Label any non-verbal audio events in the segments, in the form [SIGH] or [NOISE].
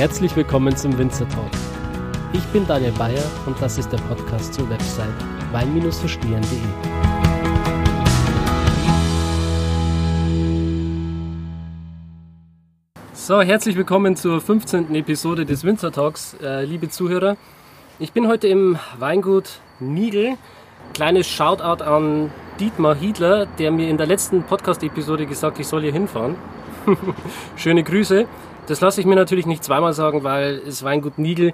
Herzlich willkommen zum Winzer Talk. Ich bin Daniel Bayer und das ist der Podcast zur Website wein-verstehen.de. So, herzlich willkommen zur 15. Episode des Winzer Talks, äh, liebe Zuhörer. Ich bin heute im Weingut Nigel. Kleines Shoutout an Dietmar Hiedler, der mir in der letzten Podcast-Episode gesagt ich soll hier hinfahren. [LAUGHS] Schöne Grüße. Das lasse ich mir natürlich nicht zweimal sagen, weil das Weingut Nigel,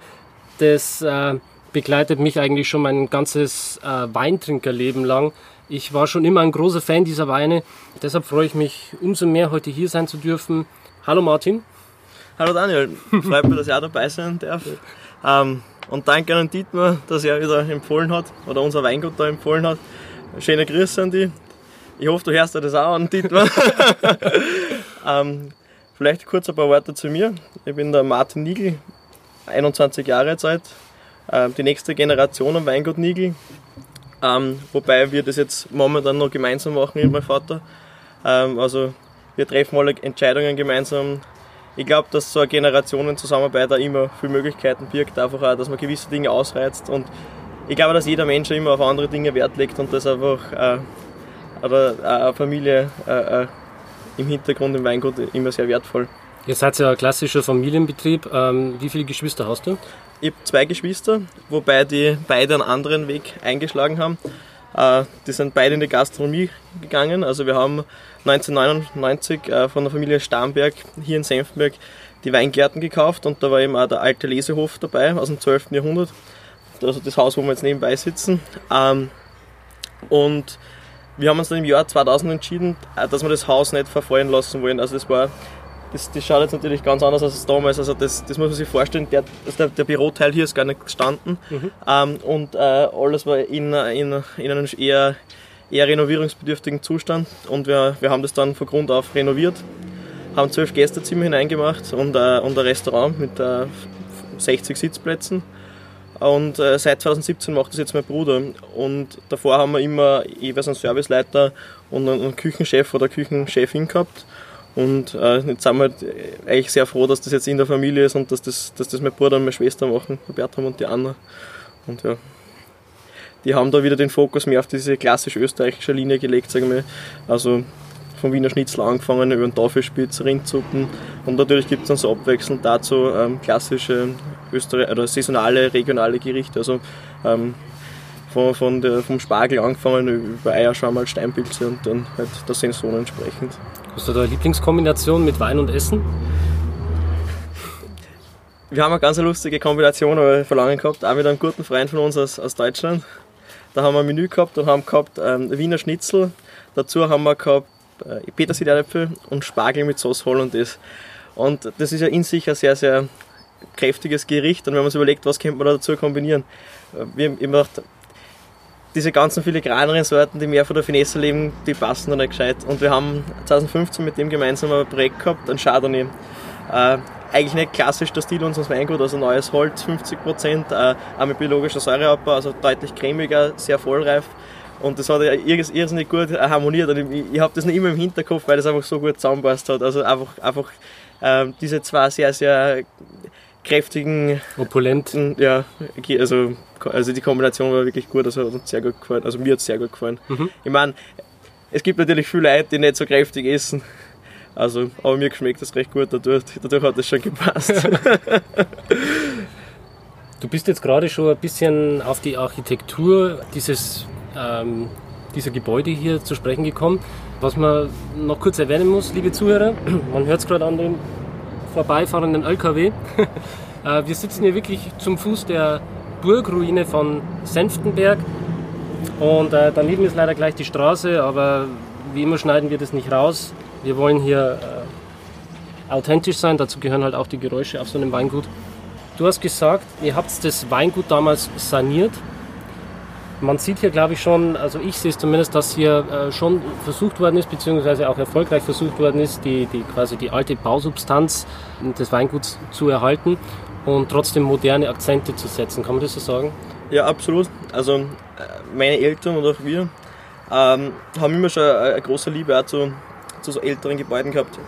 das äh, begleitet mich eigentlich schon mein ganzes äh, Weintrinkerleben lang. Ich war schon immer ein großer Fan dieser Weine. Deshalb freue ich mich umso mehr, heute hier sein zu dürfen. Hallo Martin. Hallo Daniel, freut mich, dass ich auch dabei sein darf. Ähm, und danke an Dietmar, dass er wieder empfohlen hat oder unser Weingut da empfohlen hat. Schöne Grüße an die. Ich hoffe, du hörst dir das auch an, Dietmar. [LAUGHS] ähm, vielleicht kurz ein paar Worte zu mir. Ich bin der Martin Nigel, 21 Jahre alt. Ähm, die nächste Generation am Weingut Nigel. Ähm, wobei wir das jetzt momentan noch gemeinsam machen mit meinem Vater. Ähm, also wir treffen alle Entscheidungen gemeinsam. Ich glaube, dass so eine Generationenzusammenarbeit auch immer viele Möglichkeiten birgt, einfach auch, dass man gewisse Dinge ausreizt und ich glaube, dass jeder Mensch immer auf andere Dinge Wert legt und das einfach äh, oder eine Familie äh, äh, im Hintergrund im Weingut immer sehr wertvoll. Ihr seid ja ein klassischer Familienbetrieb. Ähm, wie viele Geschwister hast du? Ich habe zwei Geschwister, wobei die beide einen anderen Weg eingeschlagen haben. Äh, die sind beide in die Gastronomie gegangen. Also wir haben 1999 äh, von der Familie Starnberg hier in Senftenberg die Weingärten gekauft und da war eben auch der alte Lesehof dabei aus dem 12. Jahrhundert also das Haus, wo wir jetzt nebenbei sitzen. Ähm, und wir haben uns dann im Jahr 2000 entschieden, äh, dass wir das Haus nicht verfallen lassen wollen. Also das war, das, das schaut jetzt natürlich ganz anders aus als damals. Also das, das muss man sich vorstellen, der, also der, der Büroteil hier ist gar nicht gestanden. Mhm. Ähm, und äh, alles war in, in, in einem eher, eher renovierungsbedürftigen Zustand. Und wir, wir haben das dann von Grund auf renoviert, haben zwölf Gästezimmer hineingemacht und, äh, und ein Restaurant mit äh, 60 Sitzplätzen und äh, seit 2017 macht das jetzt mein Bruder. Und davor haben wir immer jeweils einen Serviceleiter und einen, Küchenchef oder Küchenchefin gehabt. Und äh, jetzt sind wir halt eigentlich sehr froh, dass das jetzt in der Familie ist und dass das, dass das mein Bruder und meine Schwester machen, Bertram und die Anna. Und ja, die haben da wieder den Fokus mehr auf diese klassisch österreichische Linie gelegt, sagen wir. Also vom Wiener Schnitzel angefangen über den Tafelspitz, Rindsuppen und natürlich gibt es dann so abwechselnd dazu ähm, klassische Österreich oder saisonale, regionale Gerichte. Also ähm, von, von der, vom Spargel angefangen über Eierschwammerl, Steinpilze und dann halt der Saison entsprechend. Hast du da eine Lieblingskombination mit Wein und Essen? Wir haben eine ganz lustige Kombination verlangen gehabt, auch mit einem guten Freund von uns aus, aus Deutschland. Da haben wir ein Menü gehabt und haben gehabt ähm, Wiener Schnitzel. Dazu haben wir gehabt äh, Petersilie und Spargel mit Sauce Hollandaise. Und das ist ja in sich ein sehr, sehr kräftiges Gericht und wenn man sich überlegt, was könnte man da dazu kombinieren. Wir haben immer gedacht, diese ganzen filigraneren Sorten, die mehr von der Finesse leben, die passen da nicht gescheit. Und wir haben 2015 mit dem gemeinsam ein Projekt gehabt, ein Chardonnay. Äh, eigentlich nicht klassisch der Stil unseres Weingut, also neues Holz, 50%, äh, auch mit biologischer Säureabbau, also deutlich cremiger, sehr vollreif. Und das hat ja irrsinnig gut harmoniert und ich, ich habe das nicht immer im Hinterkopf, weil das einfach so gut zusammenpasst hat. Also einfach, einfach ähm, diese zwei sehr, sehr kräftigen, opulenten, ja, also, also die Kombination war wirklich gut, also hat uns sehr gut gefallen, also mir hat es sehr gut gefallen. Mhm. Ich meine, es gibt natürlich viele Leute, die nicht so kräftig essen, also, aber mir schmeckt das recht gut dadurch, dadurch hat das schon gepasst. [LAUGHS] du bist jetzt gerade schon ein bisschen auf die Architektur dieses, ähm, dieser Gebäude hier zu sprechen gekommen. Was man noch kurz erwähnen muss, liebe Zuhörer, [CLEARS THROAT] man hört es gerade an dem vorbeifahrenden LKW. [LAUGHS] Äh, wir sitzen hier wirklich zum Fuß der Burgruine von Senftenberg und äh, daneben ist leider gleich die Straße, aber wie immer schneiden wir das nicht raus. Wir wollen hier äh, authentisch sein, dazu gehören halt auch die Geräusche auf so einem Weingut. Du hast gesagt, ihr habt das Weingut damals saniert man sieht hier, glaube ich, schon, also ich sehe es zumindest, dass hier äh, schon versucht worden ist, beziehungsweise auch erfolgreich versucht worden ist, die, die quasi die alte Bausubstanz des Weinguts zu erhalten und trotzdem moderne Akzente zu setzen. Kann man das so sagen? Ja, absolut. Also äh, meine Eltern und auch wir ähm, haben immer schon eine große Liebe auch zu, zu so älteren Gebäuden gehabt.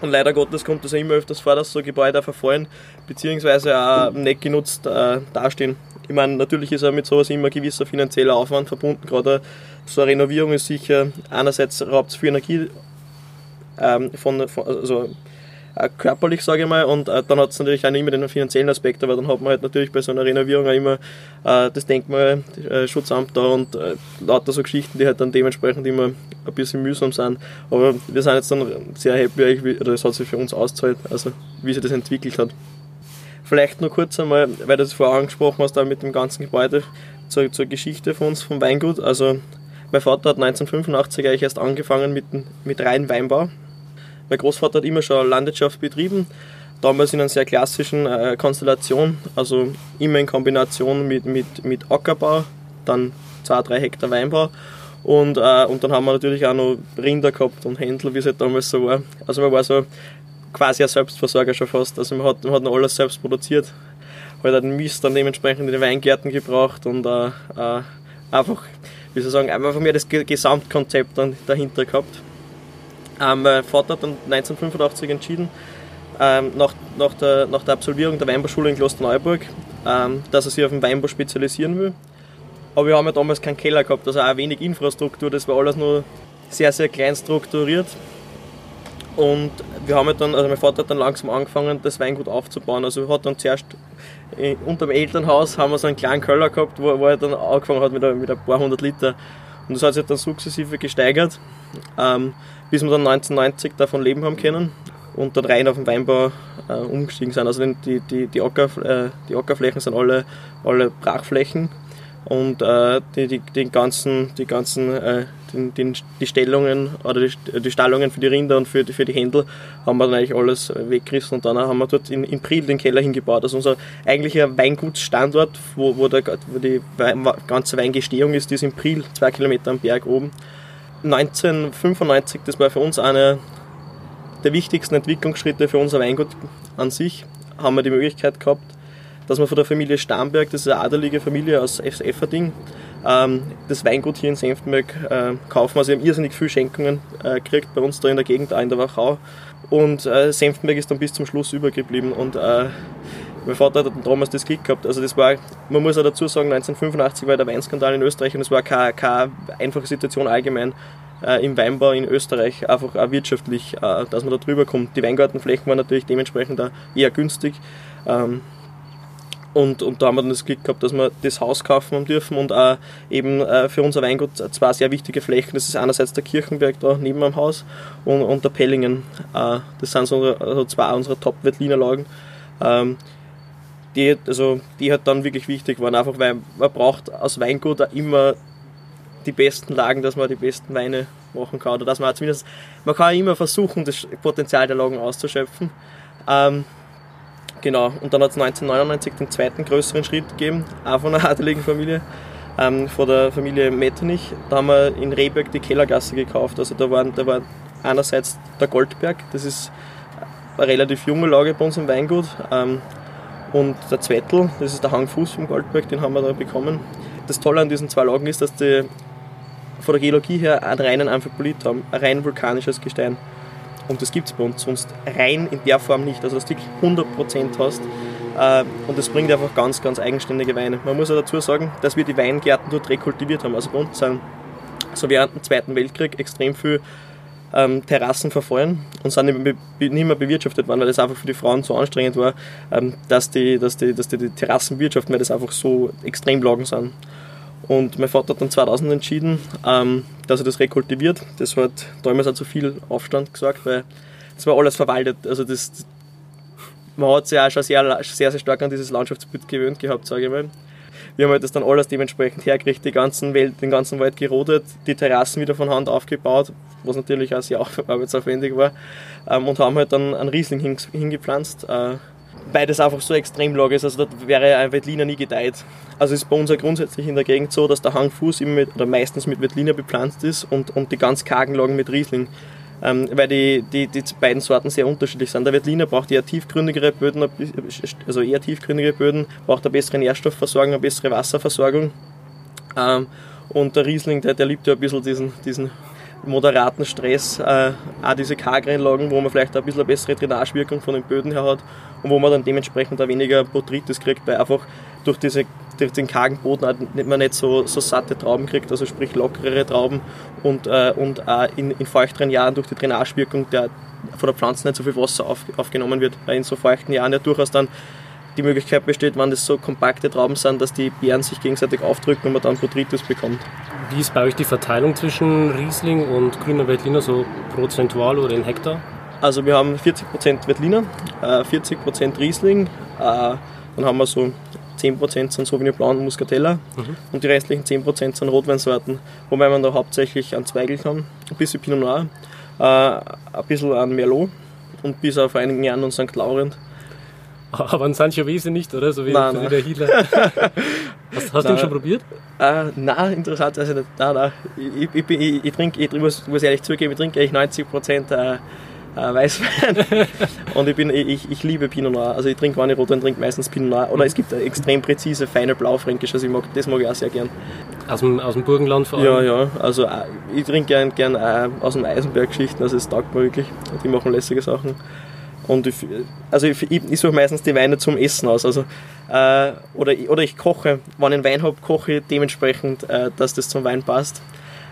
Und leider Gottes kommt es ja immer öfters vor, dass so Gebäude verfallen, beziehungsweise auch nicht genutzt äh, dastehen. Ich meine, natürlich ist auch mit sowas immer ein gewisser finanzieller Aufwand verbunden. Gerade so eine Renovierung ist sicher, einerseits raubt es viel Energie ähm, von, von, also äh, körperlich, sage ich mal, und äh, dann hat es natürlich auch immer den finanziellen Aspekt, aber dann hat man halt natürlich bei so einer Renovierung auch immer äh, das Denkmalschutzamt äh, da und äh, lauter so Geschichten, die halt dann dementsprechend immer ein bisschen mühsam sind. Aber wir sind jetzt dann sehr happy, oder das hat sich für uns ausgezahlt, also wie sich das entwickelt hat. Vielleicht nur kurz einmal, weil du das vorher angesprochen hast, da mit dem ganzen Gebäude zur, zur Geschichte von uns, vom Weingut. Also mein Vater hat 1985 eigentlich erst angefangen mit, mit reinem Weinbau. Mein Großvater hat immer schon Landwirtschaft betrieben, damals in einer sehr klassischen äh, Konstellation, also immer in Kombination mit, mit, mit Ackerbau, dann zwei, drei Hektar Weinbau und, äh, und dann haben wir natürlich auch noch Rinder gehabt und Händler, wie es halt damals so war. Also man war so quasi ein Selbstversorger schon fast, also man hat, man hat noch alles selbst produziert, hat halt den Mist dann dementsprechend in die Weingärten gebracht und äh, äh einfach, wie soll ich sagen, einfach mehr das Gesamtkonzept dann dahinter gehabt. Ähm, mein Vater hat dann 1985 entschieden, ähm, nach, nach, der, nach der Absolvierung der Weinbauschule in Klosterneuburg, ähm, dass er sich auf den Weinbau spezialisieren will. Aber wir haben ja damals keinen Keller gehabt, also auch wenig Infrastruktur, das war alles nur sehr, sehr klein strukturiert. Und wir haben dann, also mein Vater hat dann langsam angefangen, das Weingut aufzubauen. Also er hat dann zuerst äh, unter dem Elternhaus haben wir so einen kleinen Keller gehabt, wo, wo er dann angefangen hat mit, mit ein paar hundert Liter. Und das hat sich dann sukzessive gesteigert. Ähm, bis wir dann 1990 davon leben haben können und dann rein auf den Weinbau äh, umgestiegen sind. Also die, die, die, Acker, äh, die Ackerflächen sind alle, alle Brachflächen und äh, die, die, die ganzen, die, ganzen äh, die, die, Stellungen oder die, die Stallungen für die Rinder und für die, für die Händel haben wir dann eigentlich alles weggerissen und dann haben wir dort in, in Priel den Keller hingebaut. Also unser eigentlicher Weingutsstandort, wo, wo, der, wo die ganze Weingestehung ist, ist in Priel, zwei Kilometer am Berg oben. 1995, das war für uns einer der wichtigsten Entwicklungsschritte für unser Weingut an sich, haben wir die Möglichkeit gehabt, dass wir von der Familie Starnberg, das ist eine adelige Familie aus Efferding, das Weingut hier in Senftenberg äh, kaufen. Also, sie haben irrsinnig viele Schenkungen äh, gekriegt bei uns da in der Gegend, auch in der Wachau. Und äh, Senftenberg ist dann bis zum Schluss übergeblieben. Und mein Vater hat damals das Glück gehabt. Also das war, man muss auch dazu sagen, 1985 war der Weinskandal in Österreich und es war keine, keine einfache Situation allgemein äh, im Weinbau in Österreich, einfach auch wirtschaftlich, äh, dass man da drüber kommt. Die Weingartenflächen waren natürlich dementsprechend auch eher günstig. Ähm, und, und da haben wir dann das Glück gehabt, dass wir das Haus kaufen haben dürfen und auch eben äh, für unser Weingut zwei sehr wichtige Flächen. Das ist einerseits der Kirchenberg da neben am Haus und, und der Pellingen. Äh, das sind so also zwei unserer Top-Veltliner Lagen. Ähm, die, also, die halt dann wirklich wichtig waren, einfach weil man braucht aus Weingut immer die besten Lagen, dass man die besten Weine machen kann oder dass man zumindest, man kann immer versuchen, das Potenzial der Lagen auszuschöpfen. Ähm, genau, und dann hat es 1999 den zweiten größeren Schritt gegeben, auch von einer [LAUGHS] adeligen Familie, ähm, von der Familie Metternich. Da haben wir in Rehberg die Kellergasse gekauft. Also da, waren, da war einerseits der Goldberg, das ist eine relativ junge Lage bei uns im Weingut. Ähm, und der Zwettel, das ist der Hangfuß vom Goldberg, den haben wir da bekommen. Das Tolle an diesen zwei Lagen ist, dass die von der Geologie her einen reinen Amphibolit haben, ein rein vulkanisches Gestein. Und das gibt es bei uns sonst rein in der Form nicht. Also dass du 100% hast. Äh, und das bringt einfach ganz, ganz eigenständige Weine. Man muss auch dazu sagen, dass wir die Weingärten dort rekultiviert haben. Also bei uns sind so während dem Zweiten Weltkrieg extrem viel ähm, Terrassen verfallen und sind nicht mehr bewirtschaftet worden, weil das einfach für die Frauen so anstrengend war, ähm, dass, die, dass, die, dass die, die Terrassen wirtschaften, weil das einfach so extrem Lagen sind. Und mein Vater hat dann 2000 entschieden, ähm, dass er das rekultiviert. Das hat damals auch zu viel Aufstand gesagt, weil es war alles verwaltet. Also das, man hat sich auch schon sehr, sehr, sehr stark an dieses Landschaftsbild gewöhnt gehabt, sage ich mal. Wir haben halt das dann alles dementsprechend hergerichtet, die ganzen Welt, den ganzen Wald gerodet, die Terrassen wieder von Hand aufgebaut, was natürlich auch sehr [LAUGHS] arbeitsaufwendig war, ähm, und haben halt dann einen Riesling hingepflanzt. Weil das einfach so extrem lag ist. Also da wäre ein Wettliner nie gedeiht. Also ist bei uns ja grundsätzlich in der Gegend so, dass der Hangfuß immer mit, oder meistens mit Wettliner bepflanzt ist und, und die ganz kargen Lagen mit Riesling. Ähm, weil die, die, die beiden Sorten sehr unterschiedlich sind. Der Wettliner braucht eher tiefgründigere Böden, also eher tiefgründige Böden, braucht eine bessere Nährstoffversorgung, eine bessere Wasserversorgung. Ähm, und der Riesling, der, der liebt ja ein bisschen diesen, diesen moderaten Stress äh, auch diese Kargreinlagen, wo man vielleicht ein bisschen eine bessere Drainagewirkung von den Böden her hat und wo man dann dementsprechend auch weniger Botrytis kriegt, weil einfach durch, diese, durch den kargen Boden man nicht so, so satte Trauben kriegt, also sprich lockerere Trauben und, äh, und auch in, in feuchteren Jahren durch die Drainagewirkung der, von der Pflanze nicht so viel Wasser auf, aufgenommen wird, weil in so feuchten Jahren ja durchaus dann die Möglichkeit besteht, wenn das so kompakte Trauben sind, dass die Beeren sich gegenseitig aufdrücken und man dann Botrytis bekommt. Wie ist bei euch die Verteilung zwischen Riesling und grüner Veltliner, so prozentual oder in Hektar? Also wir haben 40% Veltliner, 40% äh, Riesling, äh, dann haben wir so 10% sind Sauvignon Blanc und Muscatella mhm. und die restlichen 10% sind Rotweinsorten, wobei man da hauptsächlich an Zweigel haben, ein bisschen Pinot Noir, äh, ein bisschen an Merlot und bis auf einigen Jahren an St. Laurent. [LAUGHS] Aber ein Sangiovese nicht, oder? So wie, nein, nein. der Healer. [LAUGHS] hast, hast du ihn schon probiert? Äh, nein, interessant, also. Nein, nein. Ich, ich, ich, ich trinke, ich muss, muss ehrlich zugeben, ich trinke eigentlich 90% äh, äh, Weißwein. [LAUGHS] und ich, bin, ich, ich liebe Pinot Noir. Also ich trinke, wenn ich Rotwein trinke, meistens Pinot Noir. Oder es gibt extrem präzise, feine Blaufränkisch, also ich mag, das mag ich auch sehr gern. Aus dem, aus dem Burgenland vor allem? Ja, ja. Also äh, ich trinke gern, gern äh, aus dem Eisenberg-Geschichten, also es taugt mir wirklich. Die machen lässige Sachen. Und ich, also ich, ich suche meistens die Weine zum Essen aus. Also, äh, oder, oder ich koche, wenn ich einen Wein habe, koche ich dementsprechend, äh, dass das zum Wein passt.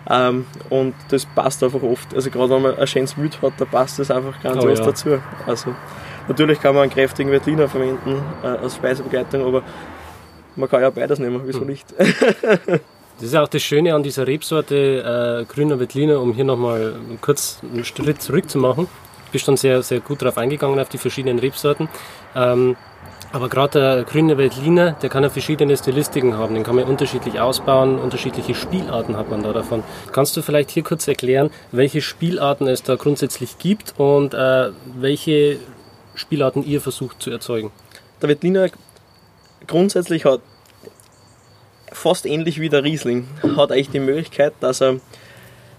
Ähm, und das passt einfach oft. Also gerade wenn man ein schönes Wild hat, da passt das einfach ganz oh, ja. dazu. Also natürlich kann man einen kräftigen Veltliner verwenden äh, als Speisebegleitung, aber man kann ja beides nehmen, wieso hm. nicht? [LAUGHS] Das ist auch das Schöne an dieser Rebsorte äh, grüner Veltliner, um hier nochmal kurz einen Schritt zurück zu machen bist dann sehr, sehr gut darauf eingegangen, auf die verschiedenen Rebsorten. Ähm, aber gerade der grüne Veltliner, der kann ja verschiedene Stilistiken haben, den kann man unterschiedlich ausbauen, unterschiedliche Spielarten hat man da davon. Kannst du vielleicht hier kurz erklären, welche Spielarten es da grundsätzlich gibt und äh, welche Spielarten ihr versucht zu erzeugen? Der Veltliner grundsätzlich hat fast ähnlich wie der Riesling, hat eigentlich die Möglichkeit, dass er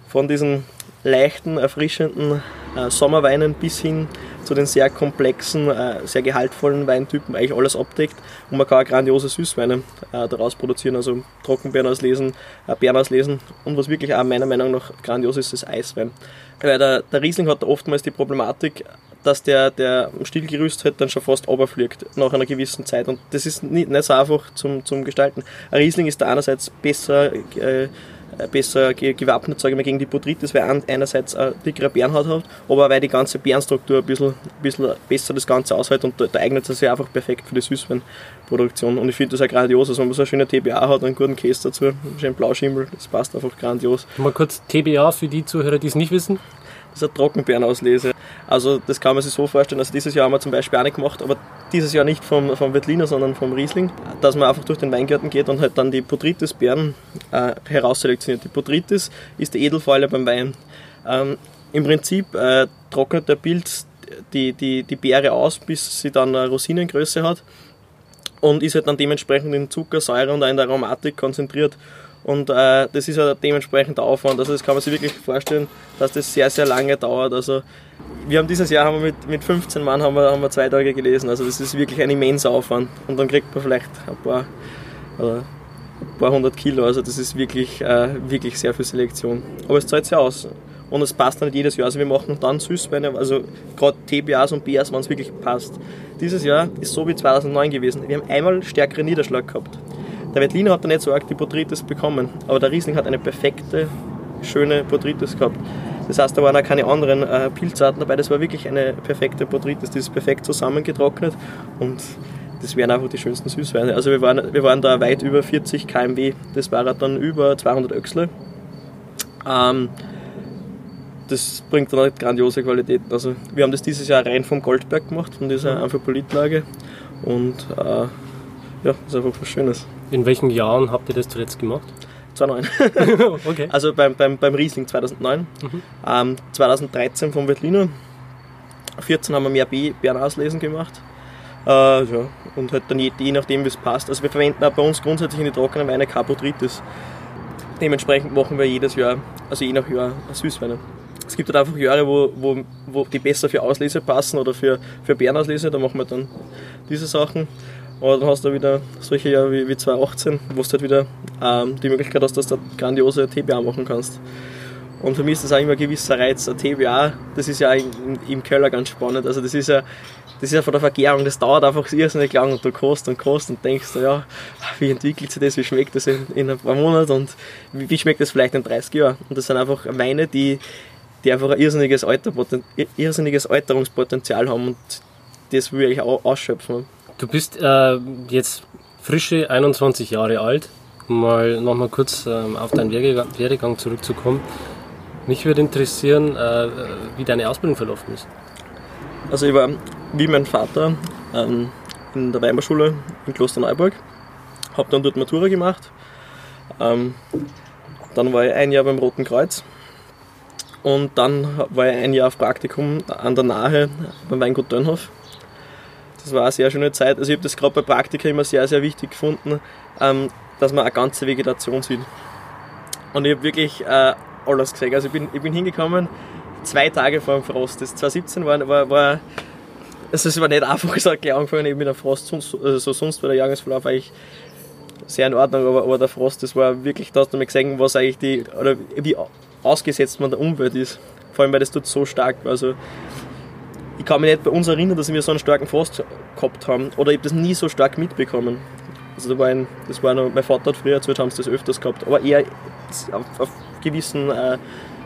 von diesen leichten, erfrischenden äh, Sommerweinen bis hin zu den sehr komplexen, äh, sehr gehaltvollen Weintypen eigentlich alles abdeckt und man kann auch grandiose Süßweine äh, daraus produzieren, also Trockenbeeren auslesen, äh, Beeren auslesen und was wirklich auch meiner Meinung nach grandios ist, ist Eiswein. Weil der, der Riesling hat oftmals die Problematik, dass der, der Stielgerüst halt dann schon fast runterfliegt nach einer gewissen Zeit. Und das ist nicht, nicht so einfach zum, zum Gestalten. Ein Riesling ist da einerseits besser äh, besser gewappnet sage ich mal, gegen die Botrytis, weil einerseits eine dickere Bärenhaut hat, aber weil die ganze Bärenstruktur ein bisschen, ein bisschen besser das Ganze aushält und da, da eignet es sich einfach perfekt für die Süßweinproduktion. Und ich finde das auch grandios, also wenn man so eine schöne TBA hat, einen guten Käse dazu, einen schönen Blauschimmel, das passt einfach grandios. Mal kurz TBA für die Zuhörer, die es nicht wissen. Das ist eine Trockenbeerenauslese. Also das kann man sich so vorstellen, also dieses Jahr haben wir zum Beispiel nicht gemacht, aber dieses Jahr nicht vom, vom Wettliner, sondern vom Riesling, dass man einfach durch den Weingarten geht und halt dann die Botrytis-Beeren äh, herausselektioniert. Die Botrytis ist die Edelfäule beim Wein. Ähm, Im Prinzip äh, trocknet der Pilz die, die, die Beere aus, bis sie dann eine Rosinengröße hat und ist halt dann dementsprechend in Zucker, Säure und in der Aromatik konzentriert. Und äh, das ist ja dementsprechend der Aufwand. Also das kann man sich wirklich vorstellen, dass das sehr, sehr lange dauert. Also wir haben dieses Jahr haben wir mit, mit 15 Mann haben wir, haben wir zwei Tage gelesen. Also das ist wirklich ein immenser Aufwand. Und dann kriegt man vielleicht ein paar, oder ein paar hundert Kilo. Also das ist wirklich, äh, wirklich sehr viel Selektion. Aber es zahlt sich aus. Und es passt dann nicht jedes Jahr. Also wir machen dann Süßweine, also gerade TBAs und BAs, wenn es wirklich passt. Dieses Jahr ist so wie 2009 gewesen. Wir haben einmal stärkeren Niederschlag gehabt. Der Veltliner hat da nicht so arg die Botrytis bekommen, aber der Riesling hat eine perfekte, schöne Botrytis gehabt. Das heißt, da waren auch keine anderen äh, Pilzarten dabei, das war wirklich eine perfekte Botrytis, die ist perfekt zusammengetrocknet und das wären einfach die schönsten Süßweine. Also wir waren, wir waren da weit über 40 kmw, das war dann über 200 Öchsle. Ähm, das bringt dann halt grandiose Qualitäten. Also wir haben das dieses Jahr rein vom Goldberg gemacht, von dieser Amphipolitlage und äh, ja, das ist einfach was Schönes. In welchen Jahren habt ihr das zuletzt gemacht? 2009. [LAUGHS] okay. [LAUGHS] Also beim, beim, beim Riesling 2009. Mhm. Ähm, 2013 vom Veltliner. 14 haben wir mehr Beeren auslesen gemacht. Äh, ja, und halt dann je, je nachdem, wie es passt. Also wir verwenden auch bei uns grundsätzlich in die trockenen Weine Carbotritis. Dementsprechend machen wir jedes Jahr, also je nach Jahr, Süßweine. Es gibt halt einfach Jahre, wo, wo, wo die besser für Auslese passen oder für, für Bärenauslese, da machen wir dann diese Sachen. Aber dann hast du wieder solche Jahre wie, wie 2018, wo du halt wieder ähm, die Möglichkeit hast, dass du grandiose TBA machen kannst. Und für mich ist das auch immer ein gewisser Reiz. Ein TBA, das ist ja im, im Keller ganz spannend. Also das ist ja, das ist ja von der Vergärung, das dauert einfach irrsinnig lang und du kostest und kostest und denkst, ja, wie entwickelt sich das, wie schmeckt das in, in ein paar Monaten und wie, wie, schmeckt das vielleicht in 30 Jahren. Und das sind einfach Weine, die, die einfach ein irrsinniges, Alter, irrsinniges Alterungspotenzial haben und das will ich auch ausschöpfen. Du bist äh, jetzt frische 21 Jahre alt. Mal nochmal kurz ähm, auf deinen Werdegang zurückzukommen. Mich würde interessieren, äh, wie deine Ausbildung verlaufen ist. Also ich war wie mein Vater ähm, in der Weimarschule in Klosterneuburg, habe dann dort Matura gemacht. Ähm, dann war ich ein Jahr beim Roten Kreuz und dann war ich ein Jahr auf Praktikum an der Nahe beim Weingut Dönhof. Das war eine sehr schöne Zeit. Also ich habe das gerade bei Praktika immer sehr, sehr wichtig gefunden, ähm, dass man eine ganze Vegetation sieht. Und ich habe wirklich äh, alles gesehen. Also ich bin, ich bin hingekommen, zwei Tage vor dem Frost. Das 2017 war, war, war also es war nicht einfach gesagt, gleich angefangen eben mit dem Frost, sonst, also sonst war der Jahresverlauf eigentlich sehr in Ordnung, aber, aber der Frost, das war wirklich, da hast du mal gesehen, was eigentlich die, oder wie ausgesetzt man der Umwelt ist. Vor allem, weil das tut so stark. Also, ich kann mich nicht bei uns erinnern, dass wir so einen starken Frost gehabt haben, oder ich habe das nie so stark mitbekommen. Also, da war ein, das war noch, mein Vater hat früher erzählt, haben sie das öfters gehabt, aber eher auf, auf gewissen äh,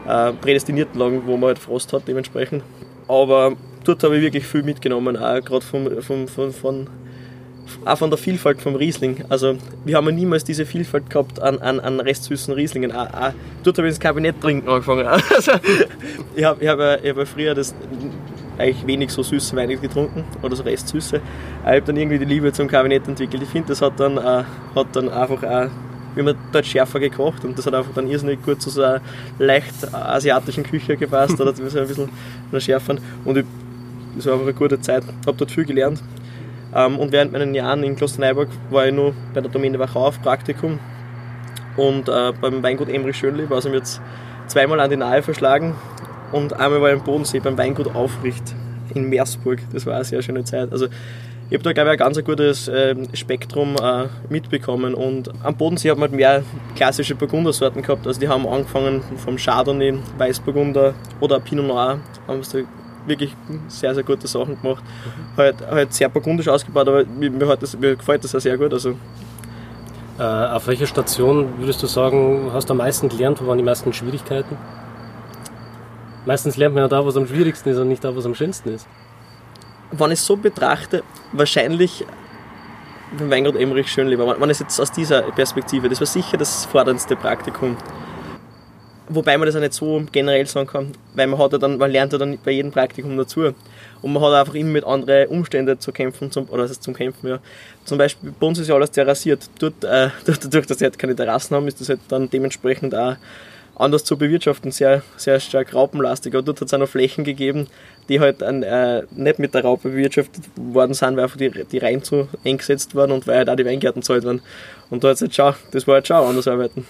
äh, prädestinierten Lagen, wo man halt Frost hat, dementsprechend. Aber dort habe ich wirklich viel mitgenommen, auch gerade vom, vom, von, von, auch von der Vielfalt vom Riesling. Also wir haben ja niemals diese Vielfalt gehabt an, an, an restsüßen Rieslingen. Auch, auch, dort habe ich das Kabinett trinken angefangen. [LAUGHS] Also, ich habe ich hab, ich hab früher das eigentlich wenig so süße Weine getrunken oder so restsüße. Ich habe dann irgendwie die Liebe zum Kabinett entwickelt. Ich finde, das hat dann, äh, hat dann einfach auch wir haben dort schärfer gekocht und das hat einfach dann irrsinnig gut zu so einer leicht asiatischen Küche gepasst, oder so ein bisschen schärfen. Und das war einfach eine gute Zeit, habe dort viel gelernt. Ähm, und während meinen Jahren in Klosterneuburg war ich nur bei der Domäne Wachau auf Praktikum und äh, beim Weingut Emrich Schönlieb, also mir jetzt zweimal an die Nahe verschlagen und einmal war ich im Bodensee beim Weingut Aufricht in Meersburg. Das war eine sehr schöne Zeit. Also ich habe da, glaube ich, ein ganz gutes äh, Spektrum äh, mitbekommen. Und am Bodensee hat man halt mehr klassische Burgundersorten gehabt. Also die haben angefangen vom Chardonnay, Weißburgunder oder Pinot Noir. Haben sie wirklich sehr, sehr gute Sachen gemacht. Mhm. Halt, halt sehr burgundisch ausgebaut, aber mir, mir, das, mir gefällt das auch sehr gut. Also, äh, auf welcher Station würdest du sagen, hast du am meisten gelernt? Wo waren die meisten Schwierigkeiten? Meistens lernt man ja da, was am schwierigsten ist und nicht da, was am schönsten ist wenn ich es so betrachte, wahrscheinlich beim Weingut Emmerich Schönleber, wenn es jetzt aus dieser Perspektive, das war sicher das forderndste Praktikum. Wobei man das auch nicht so generell sagen kann, weil man hat ja dann, man lernt ja dann bei jedem Praktikum dazu. Und man hat einfach immer mit anderen Umständen zu kämpfen, zum, oder das heißt zum Kämpfen, ja. Zum Beispiel, bei uns ist ja alles terrassiert. Dort, äh, [LAUGHS] dadurch, dass sie halt keine Terrassen haben, ist das halt dann dementsprechend auch anders zu bewirtschaften, sehr, sehr stark raupenlastig. Aber dort hat es auch noch Flächen gegeben, die halt an, äh, nicht mit der Raupe bewirtschaftet worden sind, weil einfach die, die Reihen zu eng gesetzt waren und weil halt auch die Weingärten zahlt waren. Und da hat es halt schau, das war halt schau, anders arbeiten.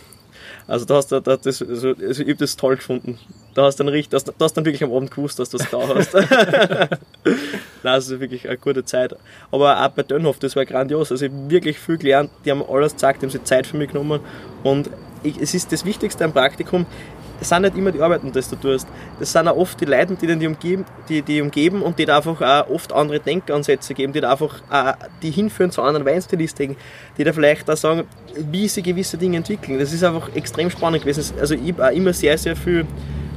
Also da hast du da, das, also, also ich habe das toll gefunden. Da hast du dann richtig, da hast dann wirklich am Abend gewusst, dass du das da hast. [LAUGHS] Nein, also wirklich eine gute Zeit. Aber auch bei Dönhof, das war grandios. Also ich habe wirklich viel gelernt, die haben alles gezeigt, die haben sich Zeit für mich genommen und es ist das Wichtigste am Praktikum, es sind nicht immer die Arbeiten, die du tust. Das sind auch oft die Leute, die die umgeben, die, die umgeben und die da einfach auch oft andere Denkansätze geben, die da einfach auch, die hinführen zu anderen Weinstilistiken, die da vielleicht auch sagen, wie sie gewisse Dinge entwickeln. Das ist einfach extrem spannend gewesen. Also ich habe immer sehr, sehr viel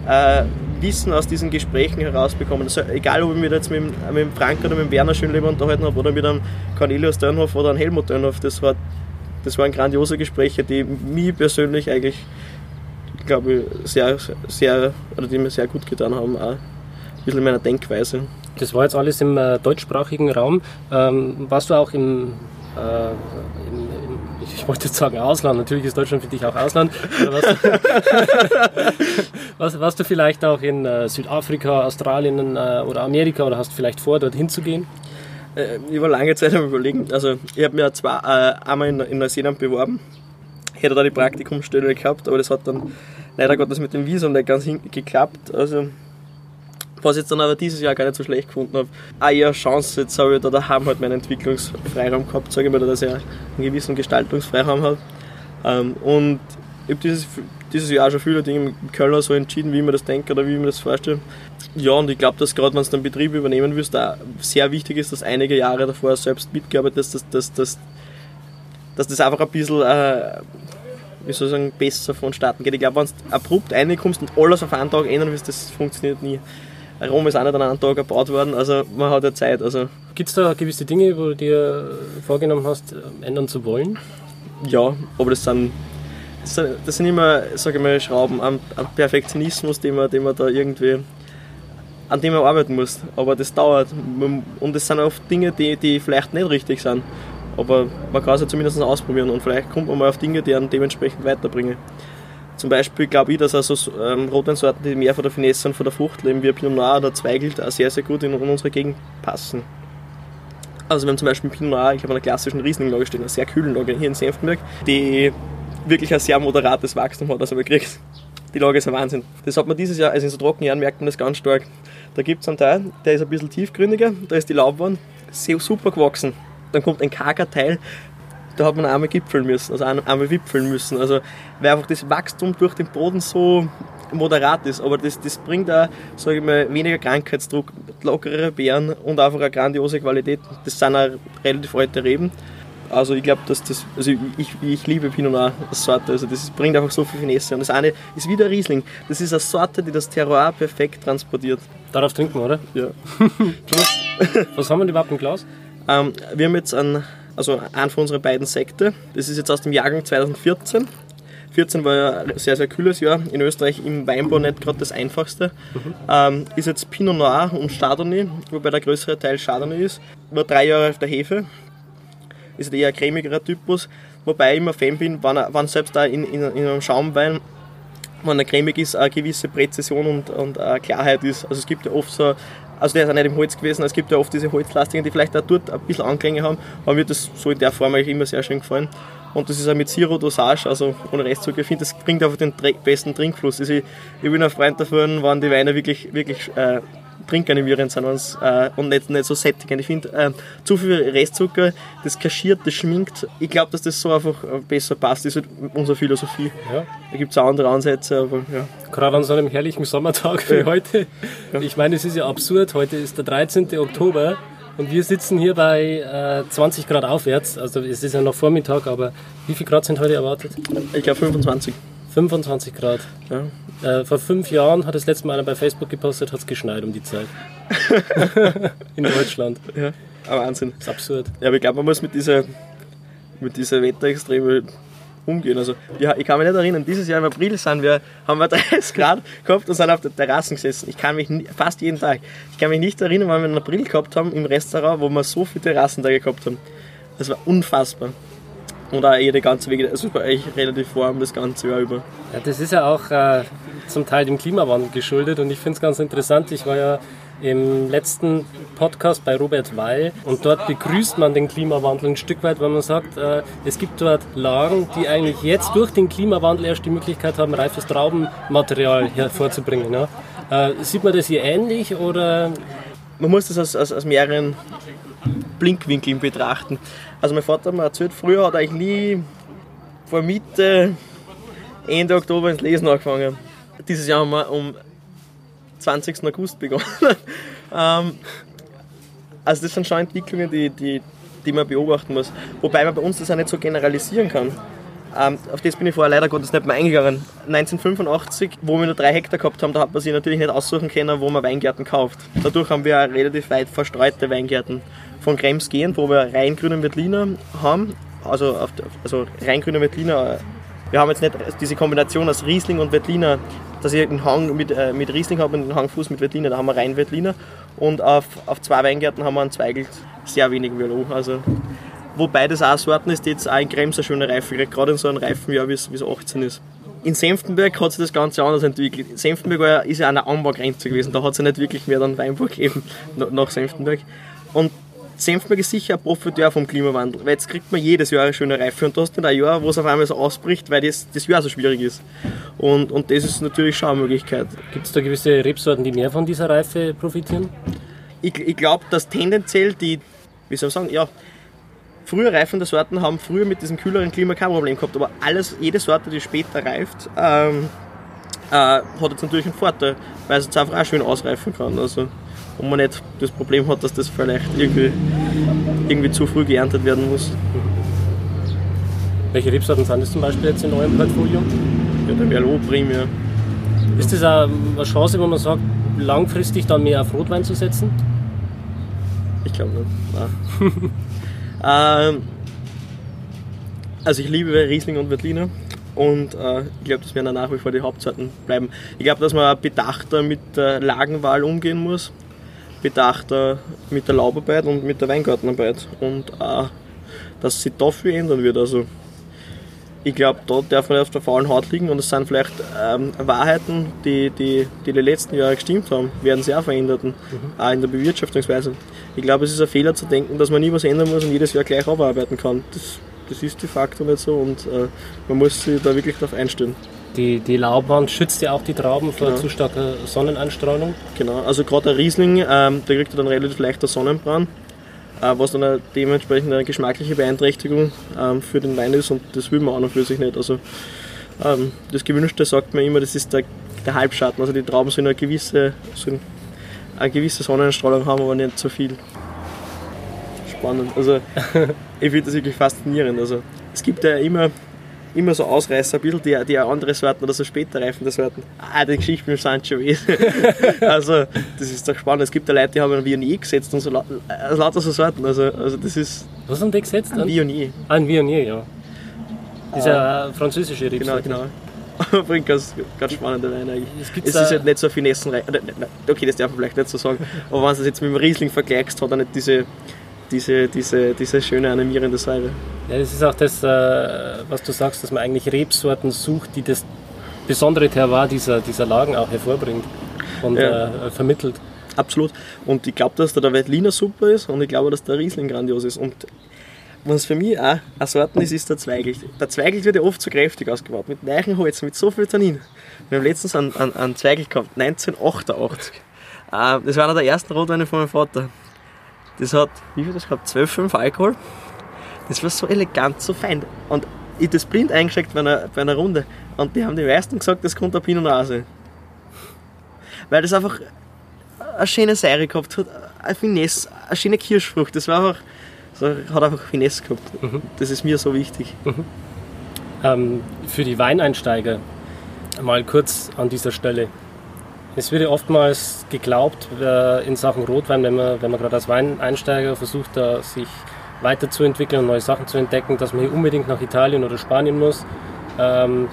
äh, Wissen aus diesen Gesprächen herausbekommen. Also egal, ob ich mich jetzt mit, mit Frank oder mit Werner Schönleber unterhalten habe oder mit einem Cornelius Dörnhoff oder einem Helmut Dörnhoff, das war das waren grandiose Gespräche, die mir persönlich eigentlich, glaube ich, sehr, sehr, oder die mir sehr gut getan haben, auch ein bisschen in meiner Denkweise. Das war jetzt alles im äh, deutschsprachigen Raum. Ähm, warst du auch im, äh, im, im, ich wollte jetzt sagen Ausland, natürlich ist Deutschland für dich auch Ausland. Warst du, [LAUGHS] [LAUGHS] warst, warst, du vielleicht auch in äh, Südafrika, Australien äh, oder Amerika oder hast vielleicht vor, dorthin zu gehen? Äh, ich war lange Zeit am überlegen, also ich habe mir zwar äh, einmal in, in Neuseeland beworben, hätte da die Praktikumsstelle gehabt, aber das hat dann leider Gottes mit dem Visum nicht ganz geklappt. Also was ich jetzt dann aber dieses Jahr gar nicht so schlecht gefunden habe. Auch eher Chance, jetzt habe ich da daheim halt meinen Entwicklungsfreiraum gehabt, sage ich mal, dass ich einen gewissen Gestaltungsfreiraum habe. Ähm, und ich habe dieses, dieses Jahr schon viele Dinge im Keller so entschieden, wie man das denkt oder wie man das vorstellt. Ja, und ich glaube, dass gerade wenn du einen Betrieb übernehmen willst, da sehr wichtig ist, dass einige Jahre davor selbst mitgearbeitet hast, dass, dass, dass, dass das einfach ein bisschen, äh, wie soll ich sagen, besser vonstatten geht. Ich glaube, wenn du abrupt reinkommst und alles auf einen Tag ändern willst, das funktioniert nie. Rom ist auch nicht an einem Tag gebaut worden, also man hat ja Zeit. Also. Gibt es da gewisse Dinge, wo du dir vorgenommen hast, ändern zu wollen? Ja, aber das sind, das sind, immer, sage ich mal, Schrauben am, Perfektionismus, den man, den man da irgendwie an dem man arbeiten muss. Aber das dauert. Und es sind oft Dinge, die, die vielleicht nicht richtig sind. Aber man kann es ja zumindest ausprobieren und vielleicht kommt man mal auf Dinge, die einen dementsprechend weiterbringen. Zum Beispiel glaube ich, dass also ähm, Rotweinsorten, die mehr von der Finesse und von der Frucht leben, wie Pinot Noir oder Zweigelt, auch sehr, sehr gut in, in unsere Gegend passen. Also wir haben zum Beispiel Pinot Noir, ich habe eine klassischen Riesling-Lage stehen, eine sehr kühlen Lage hier in Senftenberg, die wirklich ein sehr moderates Wachstum hat, also man kriegt. Die Lage ist ein Wahnsinn. Das hat man dieses Jahr, also in so trockenen Jahren merkt man das ganz stark. Da gibt es einen Teil, der ist ein bisschen tiefgründiger, da ist die Laubwand sehr super gewachsen. Dann kommt ein karger Teil, da hat man einmal gipfeln müssen, also einmal wipfeln müssen. Also weil einfach das Wachstum durch den Boden so moderat ist, aber das, das bringt auch, sage ich mal, weniger Krankheitsdruck, lockerere Beeren und einfach eine grandiose Qualität. Das sind auch relativ alte Reben. Also ich glaube, dass das, also ich, ich liebe Pinot Noir als Sorte, also das bringt einfach so viel Finesse. Und das eine ist wieder Riesling. Das ist eine Sorte, die das Terroir perfekt transportiert. Darauf trinken wir, oder? Ja. [LAUGHS] Was haben wir überhaupt im Glas? Ähm, wir haben jetzt einen, also einen von unseren beiden Sekte. Das ist jetzt aus dem Jahrgang 2014. 14 war ja ein sehr, sehr kühles Jahr. In Österreich im Weinbau nicht gerade das einfachste. Mhm. Ähm, ist jetzt Pinot Noir und Chardonnay, wobei der größere Teil Chardonnay ist. Nur drei Jahre auf der Hefe. Ist eher ein cremigerer Typus. Wobei ich immer Fan bin, wenn, wenn selbst da in, in, in einem Schaumwein wenn er cremig ist, eine gewisse Präzision und, und Klarheit ist. Also es gibt ja oft so also der ist auch nicht im Holz gewesen. Es gibt ja oft diese Holzlastigen, die vielleicht auch dort ein bisschen Anklänge haben. Aber mir das so in der Form eigentlich immer sehr schön gefallen. Und das ist auch mit Zero Dosage, also ohne Restzucker. Ich finde, das bringt einfach den besten Trinkfluss. Also ich, ich bin ein Freund davon, wenn die Weine wirklich, wirklich äh, trinkanimierend sind äh, und nicht, nicht so sättigend. Ich finde, äh, zu viel Restzucker, das kaschiert, das schminkt. Ich glaube, dass das so einfach äh, besser passt. Das ist halt unsere Philosophie. Ja. Da gibt es auch andere Ansätze, aber ja. Gerade an so einem herrlichen Sommertag wie ja. heute. Ja. Ich meine, es ist ja absurd. Heute ist der 13. Oktober. Und wir sitzen hier bei äh, 20 Grad aufwärts. Also es ist ja noch Vormittag, aber wie viel Grad sind heute erwartet? Ich glaube 25. 25 Grad. Ja. Äh, vor fünf Jahren hat das letzte Mal einer bei Facebook gepostet, hat es geschneit um die Zeit. [LAUGHS] In Deutschland. Ja, aber Wahnsinn. Das ist absurd. Ja, aber ich glaube, man muss mit dieser, mit dieser Wetterextreme umgehen. Also, ja, ich kann mich nicht erinnern, dieses Jahr im April sind wir, haben wir [LAUGHS] 30 Grad gehabt und sind auf der Terrasse gesessen. Ich kann mich fast jeden Tag. Ich kann mich nicht erinnern, wann wir einen April gehabt haben im Restaurant, wo wir so viele Terrassentage gehabt haben. Das war unfassbar. Und auch eh die ganze Wege, also es war eigentlich relativ warm das ganze Jahr über. Ja, das ist ja auch äh, zum Teil dem Klimawandel geschuldet und ich finde es ganz interessant. Ich war ja im letzten Podcast bei Robert Weil und dort begrüßt man den Klimawandel ein Stück weit, weil man sagt, äh, es gibt dort Lagen, die eigentlich jetzt durch den Klimawandel erst die Möglichkeit haben, reifes Traubenmaterial hervorzubringen. Ja? Äh, sieht man das hier ähnlich oder? Man muss das aus, aus, aus mehreren Blinkwinkeln betrachten. Also mein Vater hat mir erzählt, früher hat er eigentlich nie vor Mitte, Ende Oktober ins Lesen angefangen. Dieses Jahr haben wir um 20. August begonnen. [LAUGHS] ähm, also das sind schon Entwicklungen, die, die, die man beobachten muss. Wobei man bei uns das auch nicht so generalisieren kann. Ähm, auf das bin ich vorher leider Gottes nicht mehr eingegangen. 1985, wo wir nur drei Hektar gehabt haben, da hat man sich natürlich nicht aussuchen können, wo man Weingärten kauft. Dadurch haben wir relativ weit verstreute Weingärten von Krems gehen, wo wir rein grünen Veltliner haben. Also, auf, also rein grüner Veltliner. Wir haben jetzt nicht diese Kombination aus Riesling und Veltliner, dass ich einen Hang mit, äh, mit Riesling habe und einen Hangfuß mit Veltliner. Da haben wir rein Veltliner. Und auf, auf zwei Weingärten haben wir einen Zweigelt sehr wenig Merlot. Also, wobei das auch Sorten ist, die jetzt auch in Krems eine schöne Reife kriegt, gerade in so einem Reifenjahr, wie es 18 ist. In Senftenberg hat sich das Ganze anders entwickelt. Senftenberg war, ist ja an der Anbaugrenze gewesen, da hat es ja nicht wirklich mehr dann Weinbau [LAUGHS] gegeben nach Senftenberg. Und Senfberg ist sicher ein Profiteur vom Klimawandel, weil jetzt kriegt man jedes Jahr eine schöne Reife und du hast dann ein Jahr, wo es auf einmal so ausbricht, weil das, das Jahr so schwierig ist. Und, und das ist natürlich schon eine Möglichkeit. Gibt es da gewisse Rebsorten, die mehr von dieser Reife profitieren? Ich, ich glaube, dass tendenziell die, wie soll ich sagen, ja, früher reifende Sorten haben früher mit diesem kühleren Klima kein Problem gehabt, aber alles, jede Sorte, die später reift, ähm, äh, hat jetzt natürlich einen Vorteil, weil es jetzt einfach auch schön ausreifen kann. Also, und man nicht das Problem hat, dass das vielleicht irgendwie, irgendwie zu früh geerntet werden muss. Welche Rebsorten sind das zum Beispiel jetzt in eurem Portfolio? Ja, der Merlot primär. Ist das eine Chance, wo man sagt, langfristig dann mehr auf Rotwein zu setzen? Ich glaube nicht. [LAUGHS] ähm, also ich liebe Riesling und Veltliner und äh, ich glaube, das werden dann nach wie vor die Hauptsorten bleiben. Ich glaube, dass man bedachter mit der Lagenwahl umgehen muss, bedachter mit der Laubarbeit und mit der Weingartenarbeit und äh, dass sich da viel ändern wird. Also ich glaube, da darf man auf der faulen Haut liegen und es sind vielleicht ähm, Wahrheiten, die, die, die die letzten Jahre gestimmt haben, werden sich auch verändern, mhm. auch in der Bewirtschaftungsweise. Ich glaube, es ist ein Fehler zu denken, dass man nie was ändern muss und jedes Jahr gleich abarbeiten kann. Das, das ist de facto nicht so und äh, man muss sich da wirklich darauf einstellen. Die, die Laubwand schützt ja auch die Trauben vor genau. zu starker Sonneneinstrahlung. Genau, also gerade der Riesling, ähm, der kriegt dann relativ leichter Sonnenbrand. Äh, was dann dementsprechend eine geschmackliche Beeinträchtigung ähm, für den Wein ist und das will man auch noch für sich nicht. Also ähm, das Gewünschte sagt man immer, das ist der, der Halbschatten. Also die Trauben sollen eine gewisse, sollen eine gewisse Sonnenstrahlung haben, aber nicht zu so viel. Spannend. Also [LAUGHS] ich finde das wirklich faszinierend. Also es gibt ja immer immer so Ausreißer, ein bisschen die, die andere Sorten oder so später reifende Sorten. Ah, die Geschichte mit dem Sangiovese. [LAUGHS] also, das ist doch spannend. Es gibt ja Leute, die haben ein Viognier gesetzt und so also lauter so Sorten. Also, also das ist. Was haben die gesetzt? Ein Viognier. Ah, ein Viognier, ja. Dieser ah, französische Rebsorte. Genau, genau. [LAUGHS] Bringt ganz, ganz spannende Weine eigentlich. Es, es ist halt nicht so finessenreich. Okay, das darf man vielleicht nicht so sagen. Aber wenn du es jetzt mit dem Riesling vergleichst, hat er nicht diese diese, diese, diese schöne animierende Säure. Ja, das ist auch das, äh, was du sagst, dass man eigentlich Rebsorten sucht, die das besondere Terroir dieser, dieser Lagen auch hervorbringt und ja. äh, vermittelt. Absolut. Und ich glaube, dass da der Veltliner super ist und ich glaube, dass der Riesling grandios ist. Und was für mich auch eine Sorten ist, ist der Zweigelt. Der Zweigelt wird ja oft so kräftig ausgebaut, mit Neichenholz, mit so viel Tannin. Wir haben letztens einen, einen, einen Zweigelt gehabt, 1988. Äh, das war einer der ersten Rotweine von meinem Vater. Das hat, wie viel das gehabt? 12,5 Alkohol. Das war so elegant, so fein. Und ich das blind eingeschickt bei einer, bei einer Runde. Und die haben die meisten gesagt, das kommt der Pinot Nase. Weil das einfach eine schöne Säure gehabt hat, eine Finesse, eine schöne Kirschfrucht. Das war einfach, so, hat einfach Finesse gehabt. Mhm. Das ist mir so wichtig. Mhm. Ähm, für die Weineinsteiger mal kurz an dieser Stelle. Es wird ja oftmals geglaubt äh, in Sachen Rotwein, wenn man, wenn man gerade als Weineinsteiger versucht, da sich weiterzuentwickeln und neue Sachen zu entdecken, dass man hier unbedingt nach Italien oder Spanien muss. Ähm,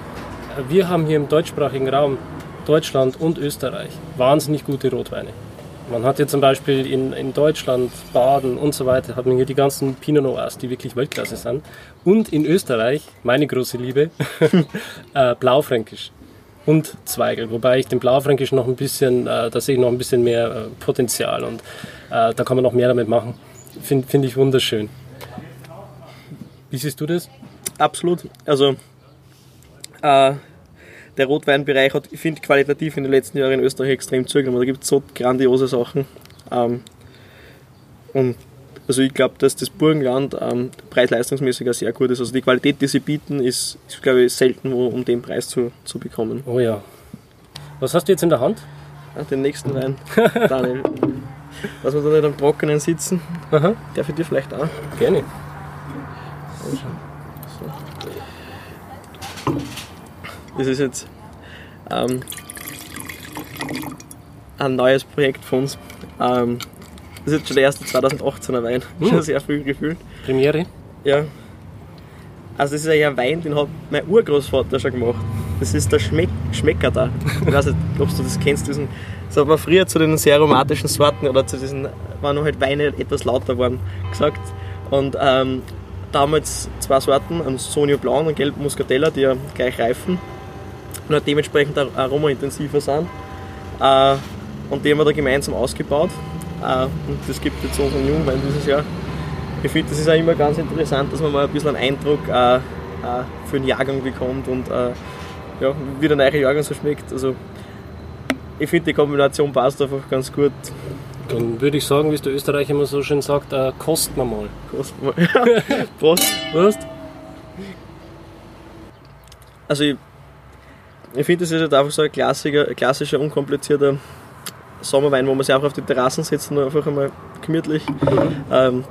wir haben hier im deutschsprachigen Raum, Deutschland und Österreich, wahnsinnig gute Rotweine. Man hat hier zum Beispiel in, in Deutschland, Baden und so weiter, hat man hier die ganzen Pinot Noirs, die wirklich Weltklasse sind. Und in Österreich, meine große Liebe, [LAUGHS] äh, Blaufränkisch und Zweigel. Wobei ich den Blaufränkisch noch ein bisschen, äh, da sehe ich noch ein bisschen mehr äh, Potenzial und äh, da kann man noch mehr damit machen. Finde find ich wunderschön. Wie siehst du das? Absolut. Also äh, der Rotweinbereich hat, ich finde, qualitativ in den letzten Jahren in Österreich extrem zugenommen. Da gibt es so grandiose Sachen. Ähm, und also ich glaube, dass das Burgenland ähm, preis-leistungsmäßig sehr gut ist. Also die Qualität, die sie bieten, ist, ist glaube ich, selten wo, um den Preis zu, zu bekommen. Oh ja. Was hast du jetzt in der Hand? Ja, den nächsten Wein, [LAUGHS] Daniel. Lass wir da nicht am Trockenen sitzen. Aha. Darf ich dir vielleicht auch? Gerne. So. Das ist jetzt ähm, ein neues Projekt von uns. Ähm, das ist jetzt schon der erste 2018er Wein. Hm. Schon sehr viel gefühlt. Premiere? Ja. Also das ist ja ein Wein, den hat mein Urgroßvater schon gemacht. Das ist der Schmeck Schmecker da. Ich weiß nicht, ob du das kennst. Diesen, das hat man früher zu den sehr aromatischen Sorten oder zu diesen, waren noch halt Weine etwas lauter waren, gesagt. Und ähm, damals zwei Sorten, ein Sonio Blau und ein Gelb Muscatella, die ja gleich reifen und halt dementsprechend aromaintensiver sind. Äh, und die haben wir da gemeinsam ausgebaut. Äh, und das gibt jetzt unseren Jungwein dieses Jahr. Ich finde, das ist auch immer ganz interessant, dass man mal ein bisschen einen Eindruck äh, äh, für den Jahrgang bekommt und ja, wie der neue Jahrgang so schmeckt. Also, ich finde, die Kombination passt einfach ganz gut, Dann würde ich sagen, wie es der Österreicher immer so schön sagt, äh, kosten wir mal. Kosten wir. [LAUGHS] Prost. Prost. Also ich, ich finde, das ist halt einfach so ein klassischer, klassischer, unkomplizierter Sommerwein, wo man sich auch auf die Terrassen setzt und einfach einmal gemütlich ähm,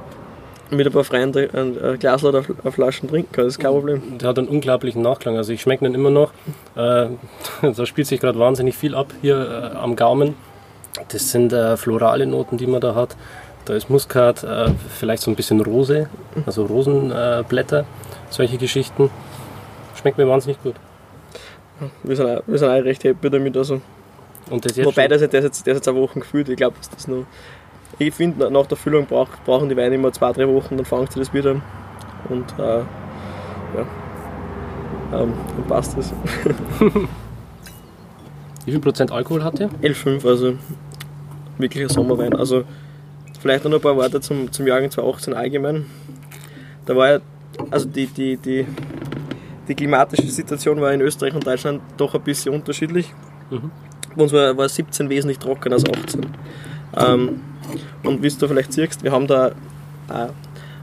mit ein paar Freunden ein, ein Glas oder eine Flaschen trinken kann. Das ist kein Problem. Der hat einen unglaublichen Nachklang. Also ich schmecke ihn immer noch. Äh, [LAUGHS] da spielt sich gerade wahnsinnig viel ab hier äh, am Gaumen. Das sind äh, florale Noten, die man da hat. Da ist Muskat, äh, vielleicht so ein bisschen Rose, also Rosenblätter, solche Geschichten. Schmeckt mir wahnsinnig gut. Wir sind, auch, wir sind auch recht happy damit. Also. Wobei das, jetzt- das, jetzt, das jetzt eine Woche gefühlt. Ich glaube, dass das noch. Ich finde, nach der Füllung brauch, brauchen die Weine immer zwei, drei Wochen, dann fangen sie das wieder an. Und äh, ja. Ähm, dann passt das. [LAUGHS] Wie viel Prozent Alkohol hat der? 11,5, also wirklich ein Sommerwein. Also vielleicht noch ein paar Worte zum, zum Jahrgang 2018 allgemein. Da war ja, also die, die, die, die klimatische Situation war in Österreich und Deutschland doch ein bisschen unterschiedlich. Mhm. Bei uns war, war 17 wesentlich trockener als 18. Ähm, und wie du vielleicht siehst, wir haben da äh,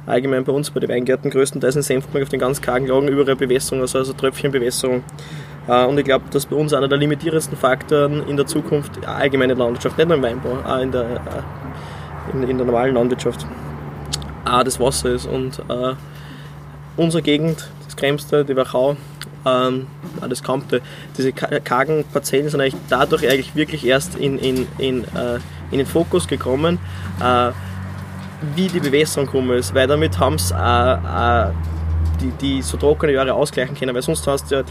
allgemein bei uns bei den Weingärten größtenteils in Senfberg auf den ganz kargen Lagen überall Bewässerung, also, also Tröpfchenbewässerung. Äh, und ich glaube, dass bei uns einer der limitierendsten Faktoren in der Zukunft äh, allgemeine Landwirtschaft, nicht nur im Weinbau, auch in der, äh, in, in der normalen Landwirtschaft, auch das Wasser ist. Und äh, unsere Gegend, das Kremste, die Wachau, ähm, auch das Kampte, diese ka- kargen Parzellen sind eigentlich dadurch eigentlich wirklich erst in, in, in, äh, in den Fokus gekommen, äh, wie die Bewässerung gekommen ist, weil damit haben sie äh, äh, die, die so trockene Jahre ausgleichen können, weil sonst hast du halt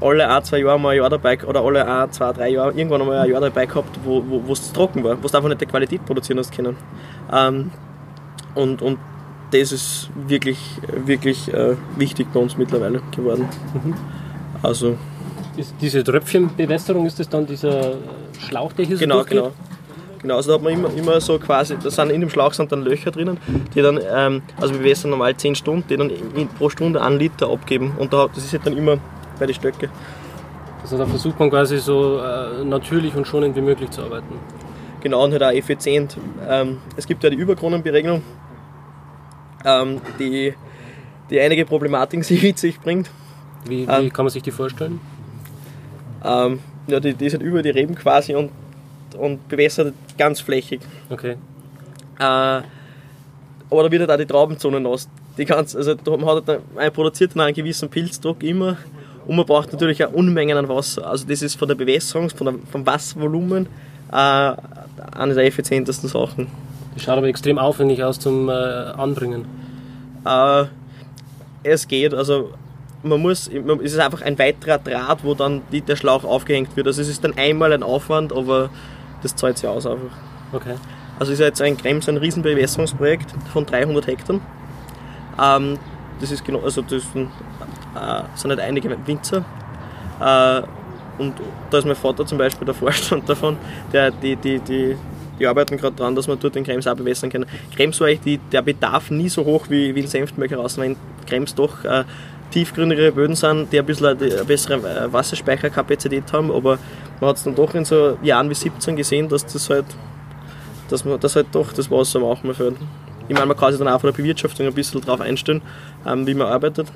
alle ein, zwei Jahre mal ein Jahr dabei oder alle ein, zwei, drei Jahre irgendwann einmal ein Jahr dabei gehabt, wo wo wo es trocken war, wo du einfach nicht die Qualität produzieren hast können. Ähm, und, und das ist wirklich, wirklich äh, wichtig bei uns mittlerweile geworden. Also Ist diese Tröpfchenbewässerung, ist das dann dieser Schlauch, der hier so Genau, genau. Genau, also da hat man immer, immer so quasi, da sind in dem Schlauch sind dann Löcher drinnen, die dann, ähm, also wir bewässern normal 10 Stunden, die dann in, pro Stunde einen Liter abgeben. Und da, das ist halt dann immer bei den Stöcke. Also da versucht man quasi so äh, natürlich und schonend wie möglich zu arbeiten. Genau, und halt auch effizient. Ähm, es gibt ja die Überkronenberegnung, ähm, die, die einige Problematiken sich mit sich bringt. Wie, wie Ähm. kann man sich die vorstellen? Ähm, ja, die, die ist halt über die Reben quasi und, und bewässert ganz flächig. Okay. Äh, aber da wird halt auch die Traubenzone nass. Die ganz, also da man hat halt, man produziert dann einen gewissen Pilzdruck immer und man braucht natürlich auch Unmengen an Wasser. Also das ist von der Bewässerung, von der, vom Wasservolumen äh, eine der effizientesten Sachen. Das schaut aber extrem aufwendig aus zum äh, Anbringen. Äh, es geht, also man muss, es ist einfach ein weiterer Draht, wo dann die, der Schlauch aufgehängt wird. Also es ist dann einmal ein Aufwand, aber das zahlt sich aus einfach. Okay. Also ist ja jetzt ein Krems ein Riesenbewässerungsprojekt von 300 Hektar. Ähm, das ist genau, also das sind, äh, sind halt einige Winzer. Äh, und da ist mein Vater zum Beispiel der Vorstand [LAUGHS] davon, der, die, die, die, die arbeiten gerade dran, dass man dort den Krems auch bewässern kann. Krems war eigentlich die, der Bedarf nie so hoch wie, wie in Senftenberg heraus, weil Krems doch äh, tiefgründigere Böden sind, die ein bisschen eine, eine bessere äh, Wasserspeicherkapazität haben, aber man hat es dann doch in so Jahren wie 17 gesehen, dass das halt dass man das halt doch das Wasser machen wir fällt. Ich meine, man kann sich dann auch von der Bewirtschaftung ein bisschen darauf einstellen, ähm, wie man arbeitet.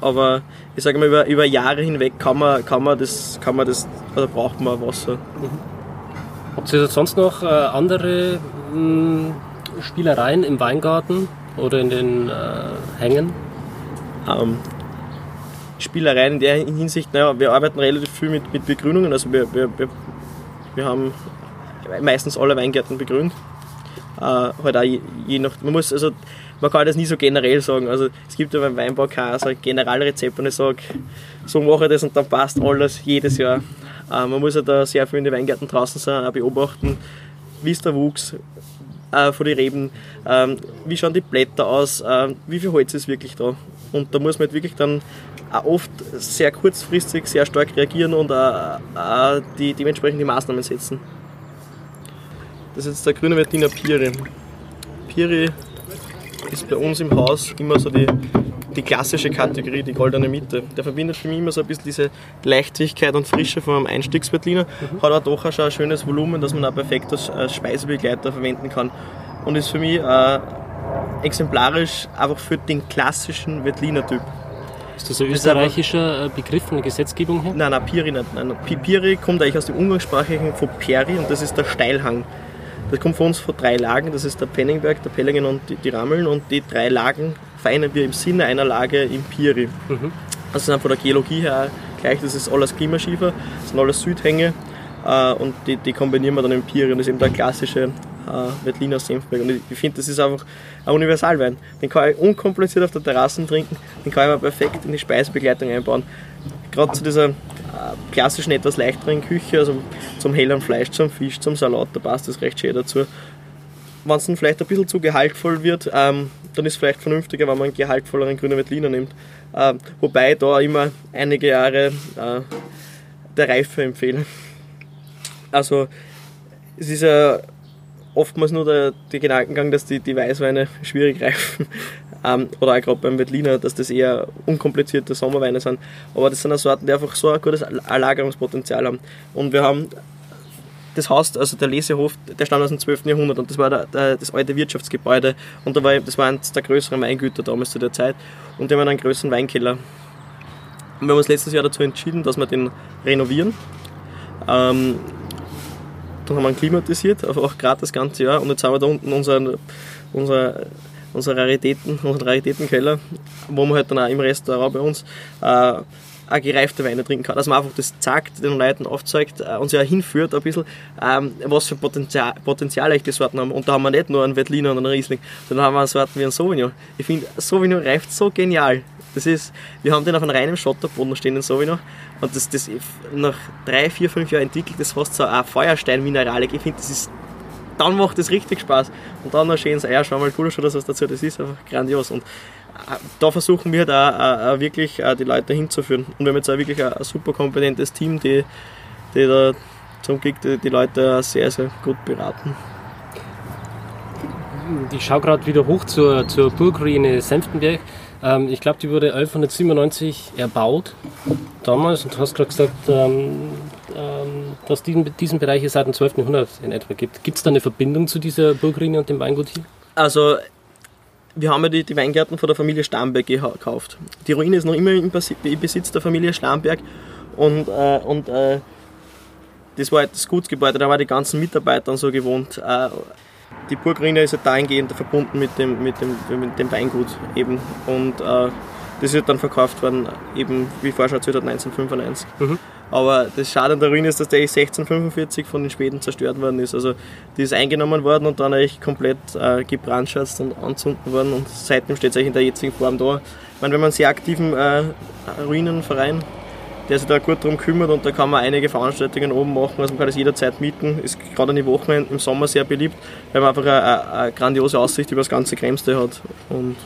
Aber ich sage mal, über, über Jahre hinweg kann man, kann man das, kann man das, also braucht man Wasser. Habt ihr sonst noch äh, andere mh, Spielereien im Weingarten oder in den äh, Hängen? Ähm, Spielereien in der Hinsicht, naja, wir arbeiten relativ viel mit, mit Begrünungen, also wir, wir, wir, wir haben meistens alle Weingärten begrünt. Äh, halt auch je, je nach, man muss, also man kann das nie so generell sagen, also es gibt ja beim Weinbau kein so Generalrezept und ich sage, so mache ich das und dann passt alles jedes Jahr. Äh, man muss ja da sehr viel in den Weingärten draußen sein, auch beobachten, wie ist der Wuchs, äh, von den Reben, ähm, wie schauen die Blätter aus, äh, wie viel Holz ist wirklich da. Und da muss man halt wirklich dann auch oft sehr kurzfristig sehr stark reagieren und auch, auch die, dementsprechend die Maßnahmen setzen. Das ist jetzt der grüne Wettiner Piri. Piri ist bei uns im Haus immer so die, die klassische Kategorie, die goldene Mitte. Der verbindet für mich immer so ein bisschen diese Leichtigkeit und Frische von einem Einstiegsberliner. Mhm. Hat auch doch auch schon ein schönes Volumen, das man auch perfekt als, Speisebegleiter verwenden kann. Und ist für mich äh, exemplarisch einfach für den klassischen Veltliner Typ. Ist das ein österreichischer äh, Begriff von der Gesetzgebung her? Nein, nein, Piri nicht. Nein, Piri kommt eigentlich aus dem Umgangssprachlichen von Peri und das ist der Steilhang. Das kommt von uns von drei Lagen, das ist der Penningberg, der Pellingen und die, die Rammeln und die drei Lagen vereinen wir im Sinne einer Lage im Piri. Mhm. Das ist von der Geologie her gleich, das ist alles Klimaschiefer, das sind alles Südhänge äh, und die, die kombinieren wir dann im Piri und das ist eben der klassische äh, Veltliner Senfberg. Und ich, ich finde, das ist einfach ein Universalwein. Den kann ich unkompliziert auf der Terrasse trinken, den kann ich aber perfekt in die Speisebegleitung einbauen. Gerade zu dieser äh, klassischen, etwas leichteren Küche, also zum helleren Fleisch, zum Fisch, zum Salat, da passt das recht schön dazu. Wenn es dann vielleicht ein bisschen zu gehaltvoll wird, ähm, dann ist es vielleicht vernünftiger, wenn man einen gehaltvolleren grünen Veltliner nimmt. Ähm, wobei da immer einige Jahre äh, der Reife empfehle. Also es ist ja oftmals nur der, der Gedankengang, dass die, die Weißweine schwierig reifen. [LAUGHS] Ähm, oder auch gerade beim Veltliner, dass das eher unkomplizierte Sommerweine sind. Aber das sind auch Sorten, die einfach so ein gutes Lagerungspotenzial haben. Und wir haben das Haus, also der Lesehof, der stammt aus dem 12. Jahrhundert und das war der, der, das alte Wirtschaftsgebäude und da war, das war eines der größeren Weingüter damals zu der Zeit und die haben einen größeren Weinkeller. Und wir haben uns letztes Jahr dazu entschieden, dass wir den renovieren. Ähm, dann haben wir ihn klimatisiert, auch gerade das ganze Jahr. Und jetzt haben wir da unten unseren, unser, unsere Raritäten, unseren Raritätenkeller, wo man halt dann auch im Restaurant bei uns äh, auch gereifte Weine trinken kann. Dass man einfach das zeigt, den Leuten aufzeigt äh, sie auch hinführt ein bisschen, ähm, was für Potenzial, Potenzial eigentlich die Sorten haben. Und da haben wir nicht nur einen Veltliner und einen Riesling, sondern haben wir Sorten wie einen Sauvignon. Ich finde, Sauvignon reift so genial. Das ist, wir haben den auf einem reinen Schotterboden stehen in Sauvignon und das, das nach drei, vier, fünf Jahren entwickelt das fast so eine Feuersteinmineralik. Ich finde, das ist, dann macht das richtig Spaß. Und dann noch schönes Eier, schau mal schon, dass was dazu, das ist einfach grandios. Und äh, da versuchen wir da äh, wirklich äh, die Leute hinzuführen. Und wir haben jetzt auch wirklich ein, ein super kompetentes Team, die, die da zum Glück die, die Leute sehr, sehr gut beraten. Ich schaue gerade wieder hoch zur, zur Burgruine Senftenberg. Ähm, ich glaube, die wurde 1197 erbaut damals und du hast gerade gesagt, ähm, ähm, dass diesen, diesen Bereich seit dem 12. Jahrhundert in etwa gibt. Gibt es da eine Verbindung zu dieser Burgruine und dem Weingut hier? Also wir haben ja die, die Weingärten von der Familie Starnberg gekauft. Die Ruine ist noch immer im Besitz der Familie Starnberg und, äh, und äh, das war halt das Gutsgebäude, da waren die ganzen Mitarbeiter so gewohnt. Äh, die Burgruine ist halt dahingehend verbunden mit dem, mit dem, mit dem Weingut eben. Und äh, das ist dann verkauft worden, eben wie vorher schon erzählt 1995. Mhm. Aber das Schade an der Ruine ist, dass der 1645 von den Schweden zerstört worden ist. Also die ist eingenommen worden und dann eigentlich komplett äh, gebrandschatzt und anzünden worden und seitdem steht es eigentlich in der jetzigen Form da. Ich meine, wenn man einen sehr aktiven äh, Ruinenverein der sich da gut darum kümmert und da kann man einige Veranstaltungen oben machen, also man kann das jederzeit mieten, ist gerade an den Wochenenden im Sommer sehr beliebt, weil man einfach eine, eine grandiose Aussicht über das ganze Kremste hat und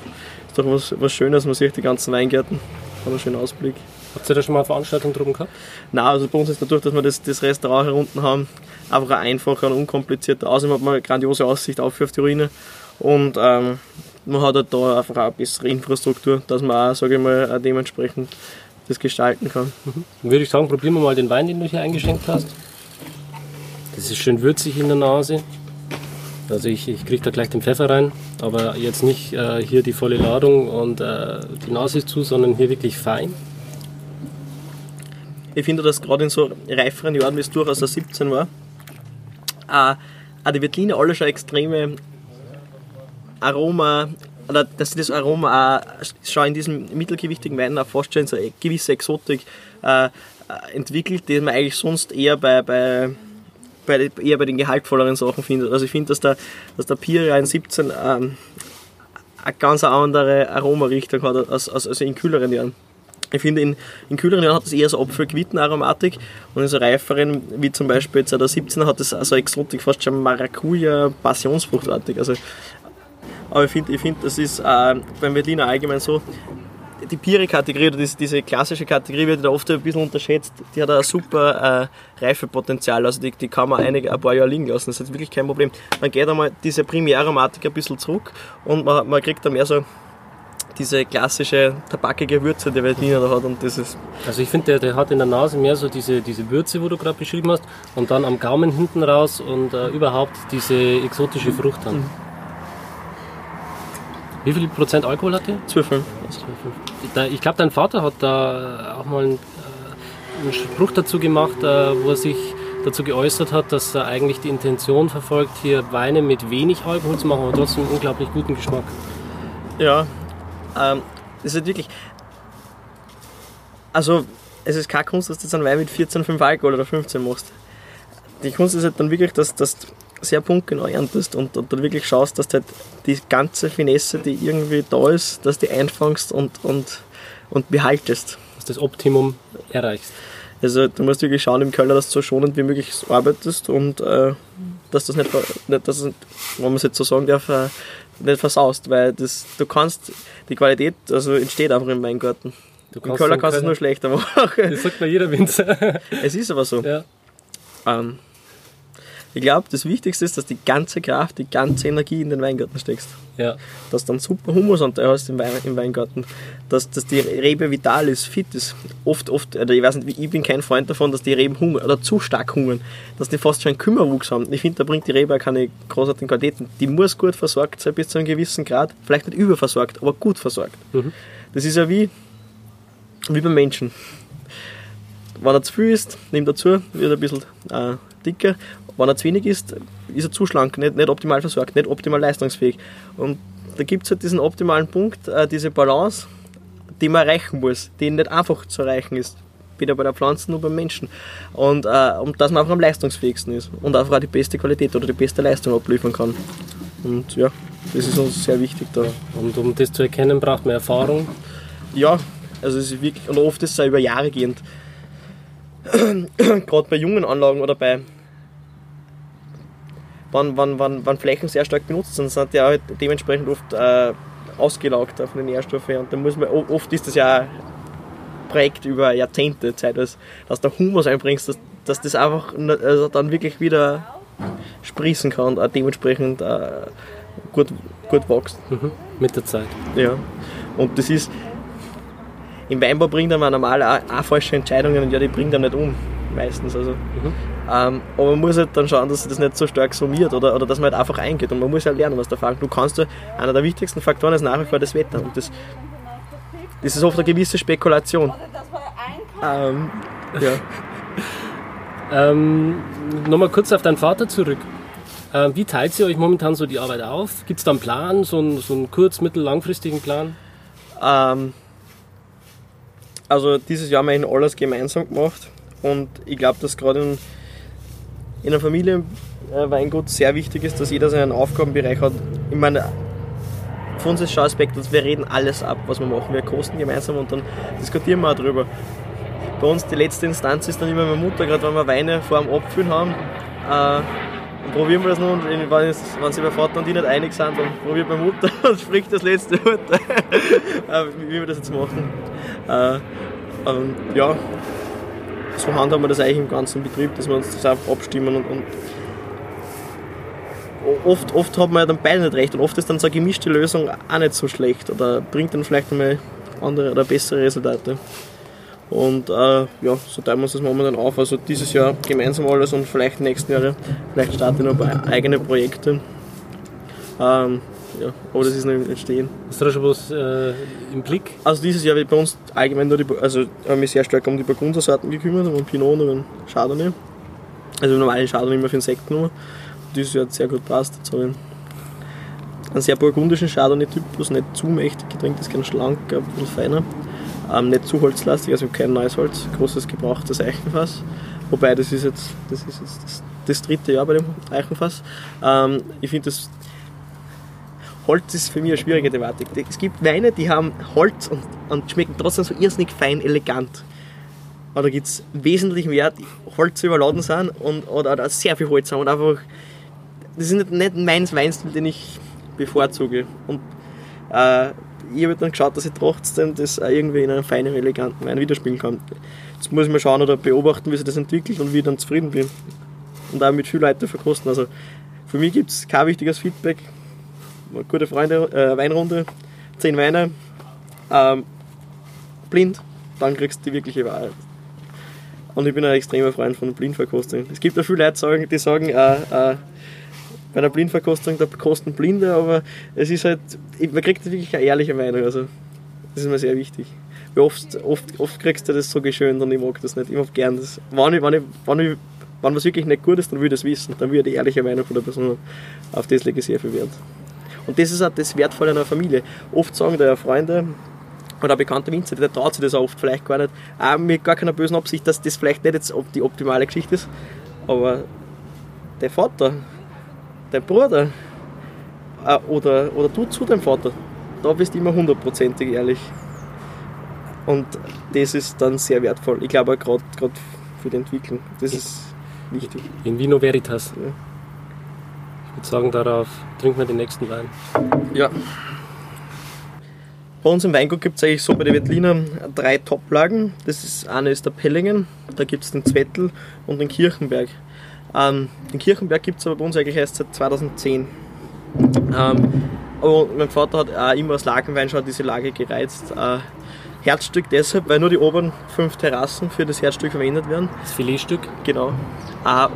ist doch was, was Schönes, man sieht die ganzen Weingärten, hat einen schönen Ausblick. Habt ihr da schon mal eine Veranstaltung drum gehabt? Nein, also bei uns ist dadurch, dass wir das, das Restaurant hier unten haben, einfach ein einfacher und unkomplizierter. Außerdem hat man eine grandiose Aussicht auf, auf die Ruine und ähm, man hat halt da einfach auch eine bessere Infrastruktur, dass man auch, sage ich mal, dementsprechend das gestalten kann. Mhm. Dann würde ich sagen, probieren wir mal den Wein, den du hier eingeschenkt hast. Das ist schön würzig in der Nase. Also ich, ich kriege da gleich den Pfeffer rein, aber jetzt nicht äh, hier die volle Ladung und äh, die Nase ist zu, sondern hier wirklich fein. Ich finde, dass gerade in so reiferen Jahren, wie es durchaus 17 war, äh, die Veltliner alle schon extreme Aroma, oder dass das Aroma auch schon in diesem mittelgewichtigen Wein auch fast schon so eine gewisse Exotik äh, entwickelt, die man eigentlich sonst eher bei, bei, bei, eher bei den gehaltvolleren Sachen findet. Also ich finde, dass der, dass der Pira in 17 ähm, eine ganz andere Aromarichtung hat als, als, als in kühleren Jahren. Ich finde, in, in kühleren Jahren hat es eher so Apfelquitten-Aromatik und in so reiferen, wie zum Beispiel jetzt der 17er, hat es also Exotik, fast schon Maracuja, Passionsfruchtartig. Also aber ich finde, ich find, das ist äh, beim Berliner allgemein so, die Pire-Kategorie oder diese, diese, klassische Kategorie wird da oft ein bisschen unterschätzt. Die hat ein super äh, Reifepotenzial, also die, die kann man einige, ein paar Jahre liegen lassen. Das ist wirklich kein Problem. Man geht einmal diese Primäraromatik ein bisschen zurück und man, man kriegt dann mehr so diese klassische tabakige Würze, die Veltliner da hat und das ist... Also ich finde, der, der hat in der Nase mehr so diese, diese Würze, wo du gerade beschrieben hast und dann am Gaumen hinten raus und äh, überhaupt diese exotische Frucht dann. Mhm. Wie viel Prozent Alkohol hat der? 12,5. Ich glaube, dein Vater hat da auch mal einen, äh, einen Spruch dazu gemacht, äh, wo er sich dazu geäußert hat, dass er eigentlich die Intention verfolgt, hier Weine mit wenig Alkohol zu machen, aber trotzdem unglaublich guten Geschmack. Ja, ähm, das ist wirklich. Also, es ist keine Kunst, dass du jetzt einen Wein mit 14,5 Alkohol oder 15 machst. Die Kunst ist halt dann wirklich, dass, dass sehr punktgenau erntest und, und dann wirklich schaust, dass du halt die ganze Finesse, die irgendwie da ist, dass du die einfangst und, und, und behaltest. Dass du das Optimum erreichst. Also du musst wirklich schauen im Keller, dass du so schonend wie möglich arbeitest und äh, dass das nicht, nicht dass, wenn man es jetzt so sagen darf, äh, nicht versaust, weil das, du kannst, die Qualität also entsteht einfach im Weingarten. Du Im Keller kannst du es nur schlechter [LAUGHS] machen. Das sagt mir jeder Winzer. es ist aber so. Ja. Ähm, ich glaube, das Wichtigste ist, dass die ganze Kraft, die ganze Energie in den Weingarten steckst. Ja. Dass dann super Humusanteil hast im, Wein, im Weingarten. Dass, dass die Rebe vital ist, fit ist. Oft, oft, oder ich weiß nicht, ich bin kein Freund davon, dass die Reben hungern oder zu stark hungern. Dass die fast schon einen Kümmerwuchs haben. Ich finde, da bringt die Rebe auch keine großartigen Qualitäten. Die muss gut versorgt sein bis zu einem gewissen Grad. Vielleicht nicht überversorgt, aber gut versorgt. Mhm. Das ist ja wie, wie beim Menschen. Wenn er zu viel ist, nimmt er zu, wird er ein bisschen äh, dicker wenn er zu wenig ist, ist er zu schlank, nicht, nicht optimal versorgt, nicht optimal leistungsfähig. Und da gibt es halt diesen optimalen Punkt, äh, diese Balance, die man erreichen muss, die nicht einfach zu erreichen ist. Weder bei der Pflanze noch beim Menschen. Und, äh, und dass man einfach am leistungsfähigsten ist und einfach auch die beste Qualität oder die beste Leistung abliefern kann. Und ja, das ist uns sehr wichtig da. Und um das zu erkennen, braucht man Erfahrung? Ja, also es ist wirklich, und oft ist es auch über Jahre gehend. [CLEARS THROAT] Gerade bei jungen Anlagen oder bei wenn, wenn, wenn, wenn Flächen sehr stark benutzt sind, sind die auch halt dementsprechend oft äh, ausgelaugt von den Nährstoffen. Und dann muss man, oft ist das ja ein Projekt über Jahrzehnte Zeit, dass, dass du Humus einbringst, dass, dass das einfach also dann wirklich wieder sprießen kann und dementsprechend äh, gut, gut wächst. Mhm. Mit der Zeit. Ja. Und das ist, im Weinbau bringt man normal auch, auch falsche Entscheidungen und ja, die bringt er nicht um, meistens. Also. Mhm. Ähm, aber man muss halt dann schauen, dass sich das nicht so stark summiert oder, oder dass man halt einfach eingeht. Und man muss ja lernen aus der Erfahrung. Du kannst ja, einer der wichtigsten Faktoren ist nach wie vor das Wetter. Und das, das ist oft eine gewisse Spekulation. Ähm, [LAUGHS] ja. ähm, Nochmal kurz auf deinen Vater zurück. Ähm, wie teilt ihr euch momentan so die Arbeit auf? Gibt es da einen Plan, so einen, so einen kurz-, mittel-, langfristigen Plan? Ähm, also dieses Jahr haben wir alles gemeinsam gemacht und ich glaube, dass gerade in in der Familie äh, Weingut sehr wichtig ist, dass jeder seinen Aufgabenbereich hat. Ich meine, für uns ist schon Aspekt, dass wir reden alles ab, was wir machen. Wir kosten gemeinsam und dann diskutieren wir auch drüber. Bei uns die letzte Instanz ist dann immer meine Mutter, gerade wenn wir Weine vor dem Abfüllen haben. Äh, probieren wir das noch und wenn, sich mein Vater und ich nicht einig sind, dann probiert meine Mutter [LAUGHS] und spricht das letzte Wort, [LAUGHS] äh, wie wir das jetzt machen. Äh, ähm, ja, so handhaben wir das eigentlich im ganzen Betrieb, dass wir uns das einfach abstimmen und, und oft, oft hat man ja dann beide nicht recht und oft ist dann so eine gemischte Lösung auch nicht so schlecht oder bringt dann vielleicht einmal andere oder bessere Resultate. Und äh, ja, so teilen wir uns das momentan auf. Also dieses Jahr gemeinsam alles und vielleicht nächsten Jahre, vielleicht starten wir noch eigene Projekte. Ähm, ja, aber das ist noch im Entstehen. Hast du da schon was äh, im Blick? Also dieses Jahr wird bei uns allgemein nur die, also haben mich sehr stark um die Burgundersorten gekümmert, um Pinot und um Chardonnay. Also normalen Chardonnay immer für den Sekt nur. Dieses Jahr hat sehr gut passt. Jetzt habe ich einen sehr burgundischen Chardonnay-Typus, nicht zu mächtig getrinkt, ist ganz schlank, ein bisschen feiner. Ähm, nicht zu holzlastig, also kein neues Holz, großes gebrauchtes Eichenfass. Wobei das ist jetzt das, ist jetzt das, das dritte Jahr bei dem Eichenfass. Ähm, ich finde das Holz ist für mich eine schwierige Thematik. Es gibt Weine, die haben Holz und, und schmecken trotzdem so irrsinnig fein, elegant. Aber da gibt es wesentlich mehr, die Holz überladen sind und, oder, oder sehr viel Holz haben und einfach. Das ist nicht, nicht mein Weinstil, den ich bevorzuge. Und äh, ich habe dann geschaut, dass ich trotzdem das irgendwie in einem feinen, eleganten Wein widerspiegeln kann. Jetzt muss ich mal schauen oder beobachten, wie sich das entwickelt und wie ich dann zufrieden bin. Und auch mit vielen Leuten verkosten. Also für mich gibt es kein wichtiges Feedback gute Freunde, äh, Weinrunde, zehn Weine ähm, blind, dann kriegst du die wirkliche Wahrheit. Und ich bin ein extremer Freund von Blindverkostung. Es gibt ja viele Leute, die sagen, äh, äh, bei einer Blindverkostung, da kosten Blinde, aber es ist halt, man kriegt wirklich eine ehrliche Meinung. Also, das ist mir sehr wichtig. Weil oft, oft, oft kriegst du das so geschönt und ich mag das nicht. Ich mag gern das. Wenn, ich, wenn, ich, wenn, ich, wenn was wirklich nicht gut ist, dann will ich das wissen. Dann will ich die ehrliche Meinung von der Person Auf das lege ich sehr viel Wert. Und das ist auch das Wertvolle einer Familie. Oft sagen da ja Freunde, oder ein bekannter Winzer, der traut sich das auch oft vielleicht gar nicht. Auch mit gar keiner bösen Absicht, dass das vielleicht nicht jetzt die optimale Geschichte ist. Aber der Vater, dein Bruder äh, oder, oder du zu deinem Vater, da bist du immer hundertprozentig ehrlich. Und das ist dann sehr wertvoll. Ich glaube gerade für die Entwicklung. Das ist wichtig. In Vino Veritas. Ja. Ich würde sagen, darauf trinken wir den nächsten Wein. Ja. Bei uns im Weingut gibt es eigentlich so bei den Wettliner drei Toplagen. Das ist eine ist der Pellingen, da gibt es den Zwettel und den Kirchenberg. Ähm, den Kirchenberg gibt es aber bei uns eigentlich erst seit 2010. Ähm, aber mein Vater hat auch immer als Lagenwein schon diese Lage gereizt. Äh, Herzstück deshalb, weil nur die oberen fünf Terrassen für das Herzstück verwendet werden. Das Filetstück? Genau. Äh,